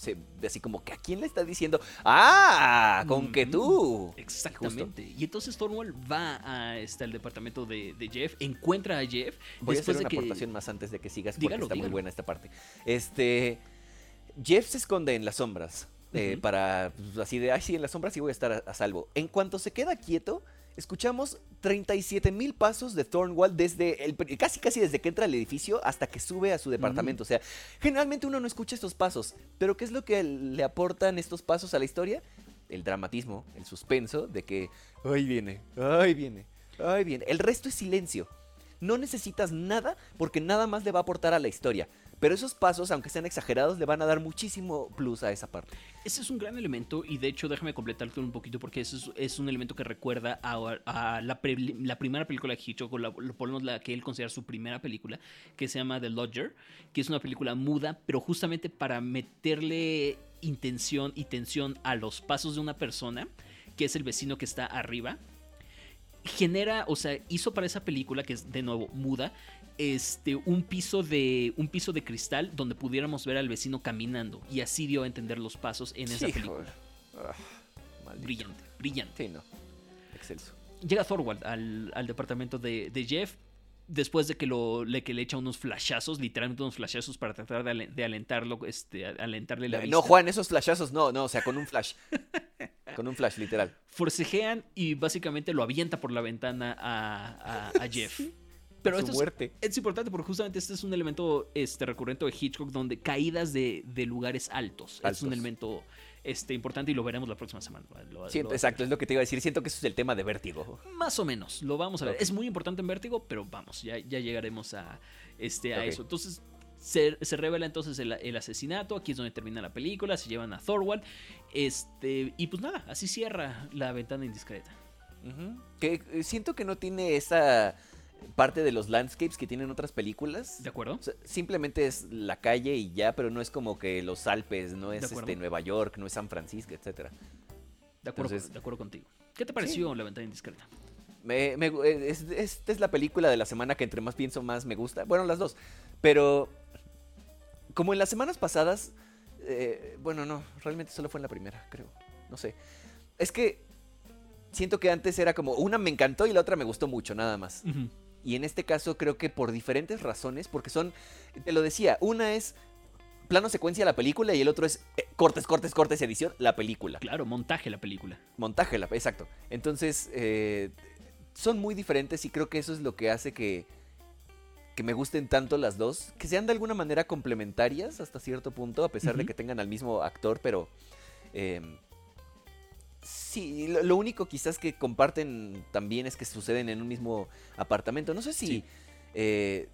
se, así como que a quién le está diciendo, ah, con que tú. Exactamente. Y entonces Thornwall va a, este, al departamento de, Jeff, encuentra a Jeff. Voy a hacer una aportación más antes de que sigas porque está muy buena esta parte. Este, Jeff se esconde en las sombras. Eh, para pues, así de, ay, sí, en las sombras sí voy a estar a salvo. En cuanto se queda quieto, escuchamos 37 mil pasos de Thornwall desde el, casi casi desde que entra al edificio hasta que sube a su departamento. O sea, generalmente uno no escucha estos pasos, pero ¿qué es lo que le aportan estos pasos a la historia? El dramatismo, el suspenso de que, ay viene, ay viene, ay viene. El resto es silencio. No necesitas nada porque nada más le va a aportar a la historia. Pero esos pasos, aunque sean exagerados, le van a dar muchísimo plus a esa parte. Ese es un gran elemento y de hecho déjame completarte un poquito porque ese es, un elemento que recuerda a, la, primera película de Hitchcock, o por lo menos la que él considera su primera película, que se llama The Lodger, que es una película muda, pero justamente para meterle intención y tensión a los pasos de una persona, que es el vecino que está arriba, genera, o sea, hizo para esa película, que es de nuevo muda, este, un, piso de, un piso de cristal donde pudiéramos ver al vecino caminando. Y así dio a entender los pasos en esa película. Ah, brillante, brillante. Sí, no. Excelso. Llega Thorwald al, al departamento de, Jeff después de que, lo, le, que le echa unos flashazos, literalmente unos flashazos para tratar de, alentarlo, este, alentarle la No, Juan, esos flashazos no, no, o sea, con un flash. con un flash, literal. Forcejean y básicamente lo avienta por la ventana a, a, Jeff. Pero esto Es, importante porque justamente este es un elemento este, recurrente de Hitchcock donde caídas de, lugares altos. Es un elemento este, importante y lo veremos la próxima semana. exacto, es lo que te iba a decir. Siento que eso es el tema de Vértigo. Más o menos, lo vamos a ver. Es muy importante en Vértigo, pero vamos, ya, ya llegaremos a, este, a eso. Entonces, se, revela entonces el, asesinato. Aquí es donde termina la película. Se llevan a Thorwald. Este, y pues nada, así cierra la ventana indiscreta. Que eh, siento que no tiene esa parte de los landscapes que tienen otras películas. ¿De acuerdo? simplemente es la calle y ya, pero no es como que los Alpes, no es este, Nueva York, no es San Francisco, etcétera. De acuerdo, de acuerdo contigo. ¿Qué te pareció La Ventana Indiscreta? Me, eh, esta es la película de la semana que entre más pienso más me gusta. Bueno, las dos. Pero como en las semanas pasadas, eh, bueno, no, realmente solo fue en la primera, creo. No sé. Es que siento que antes era como una me encantó y la otra me gustó mucho, nada más. Y en este caso creo que por diferentes razones, porque son, te lo decía, una es plano secuencia la película y el otro es eh, cortes, cortes, cortes, edición, la película. Claro, montaje la película. Montaje la, exacto. Entonces, eh, son muy diferentes y creo que eso es lo que hace que, que me gusten tanto las dos, que sean de alguna manera complementarias hasta cierto punto, a pesar de que tengan al mismo actor, pero... Em, Sí, lo, único quizás que comparten también es que suceden en un mismo apartamento. No sé si eh,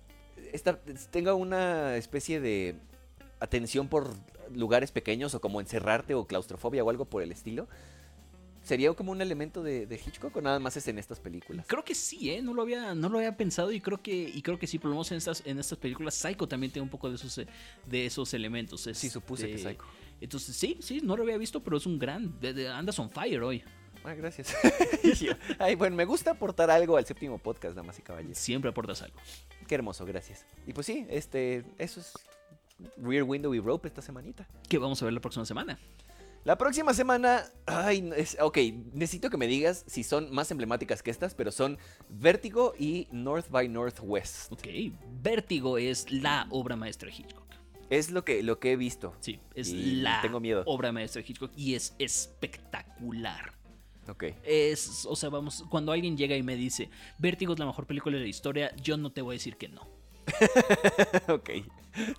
tenga una especie de atención por lugares pequeños o como encerrarte o claustrofobia o algo por el estilo. ¿Sería como un elemento de, Hitchcock o nada más es en estas películas? Creo que sí, ¿eh? No lo había, no lo había pensado y creo que, y creo que sí, por lo menos en estas, en estas películas, Psycho también tiene un poco de esos, de esos elementos. sí, supuse que Psycho. Entonces, sí, sí, no lo había visto, pero es un gran. Andas on fire hoy. Ah, gracias. Ay, bueno, me gusta aportar algo al séptimo podcast, damas y caballeros. Siempre aportas algo. Qué hermoso, gracias. Y pues sí, este, eso es Rear Window y Rope esta semanita. ¿Qué vamos a ver la próxima semana? La próxima semana, ay, ok, necesito que me digas si son más emblemáticas que estas, pero son Vértigo y North by Northwest. Ok, Vértigo es la obra maestra de Hitchcock. Es lo que, lo que he visto. Sí, es la tengo miedo. obra maestra de Hitchcock y es espectacular. Ok. Es, o sea, vamos, cuando alguien llega y me dice, Vértigo es la mejor película de la historia, yo no te voy a decir que no. ok,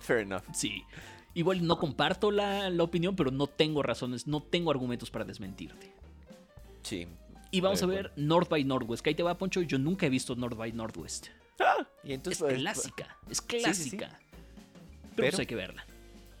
fair enough. Sí. Igual no comparto la, opinión, pero no tengo razones, no tengo argumentos para desmentirte. Sí. Y vamos a ver North by Northwest. Que ahí te va, Poncho. Yo nunca he visto North by Northwest. Ah, y entonces, es pues, clásica, es clásica. Pero, pues hay que verla.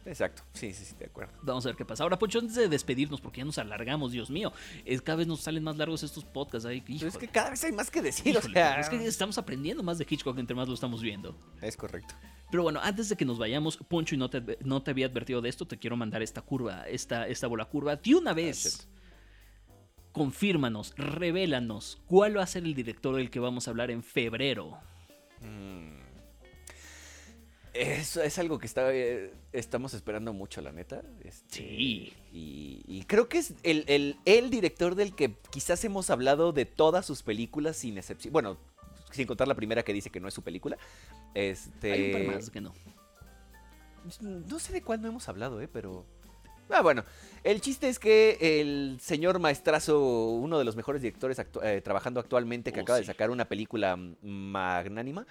Exacto, sí, sí, sí, de acuerdo. Vamos a ver qué pasa. Ahora, Poncho, antes de despedirnos, porque ya nos alargamos, Dios mío, es, cada vez nos salen más largos estos podcasts. Ahí, es que cada vez hay más que decir, o sea... Es que estamos aprendiendo más de Hitchcock entre más lo estamos viendo. Es correcto. Pero bueno, antes de que nos vayamos, Poncho, y no te, no te había advertido de esto, te quiero mandar esta curva, esta, esta bola curva, de una vez. confírmanos, revélanos, cuál va a ser el director del que vamos a hablar en febrero. Mm. Eso es algo que está, eh, estamos esperando mucho, la neta. Este, sí. Y, creo que es el, el, director del que quizás hemos hablado de todas sus películas sin excepción. Bueno, sin contar la primera que dice que no es su película. Este... Hay un par más que no. No sé de cuál no hemos hablado, ¿eh? Pero... Ah, bueno. El chiste es que el señor maestrazo, uno de los mejores directores eh, trabajando actualmente, que oh, acaba de sacar una película magnánima,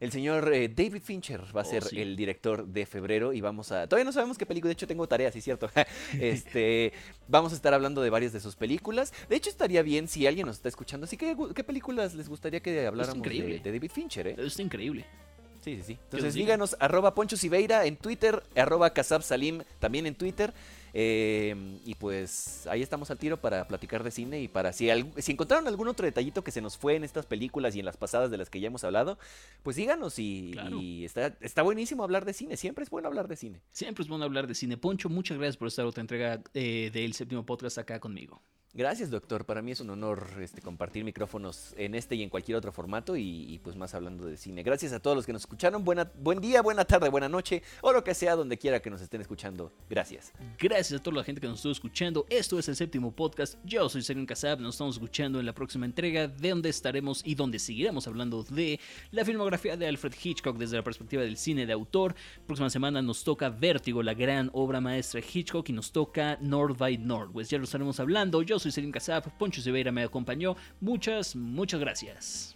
el señor eh, David Fincher va a oh, ser el director de febrero y vamos a... Todavía no sabemos qué película, de hecho tengo tareas, sí, cierto. este, vamos a estar hablando de varias de sus películas. De hecho estaría bien si alguien nos está escuchando. Así que, ¿qué películas les gustaría que habláramos de, David Fincher? Eh? Es increíble. Sí, sí, sí. Entonces díganos arroba Poncho Siveira en Twitter, arroba Kasab Salim también en Twitter. Em, y pues ahí estamos al tiro para platicar de cine y para si, si encontraron algún otro detallito que se nos fue en estas películas y en las pasadas de las que ya hemos hablado, pues díganos y, está, está buenísimo hablar de cine, siempre es bueno hablar de cine. Siempre es bueno hablar de cine. Poncho, muchas gracias por esta otra entrega eh, del séptimo podcast acá conmigo. Gracias, doctor. Para mí es un honor este, compartir micrófonos en este y en cualquier otro formato y, pues más hablando de cine. Gracias a todos los que nos escucharon. Buena, buen día, buena tarde, buena noche o lo que sea donde quiera que nos estén escuchando. Gracias. Gracias a toda la gente que nos estuvo escuchando. Esto es el séptimo podcast. Yo soy Sergio Casab. Nos estamos escuchando en la próxima entrega de donde estaremos y donde seguiremos hablando de la filmografía de Alfred Hitchcock desde la perspectiva del cine de autor. Próxima semana nos toca Vértigo, la gran obra maestra de Hitchcock y nos toca North by Northwest. Ya lo estaremos hablando. Yo soy soy Selim Poncho Siveira me acompañó. Muchas, muchas gracias.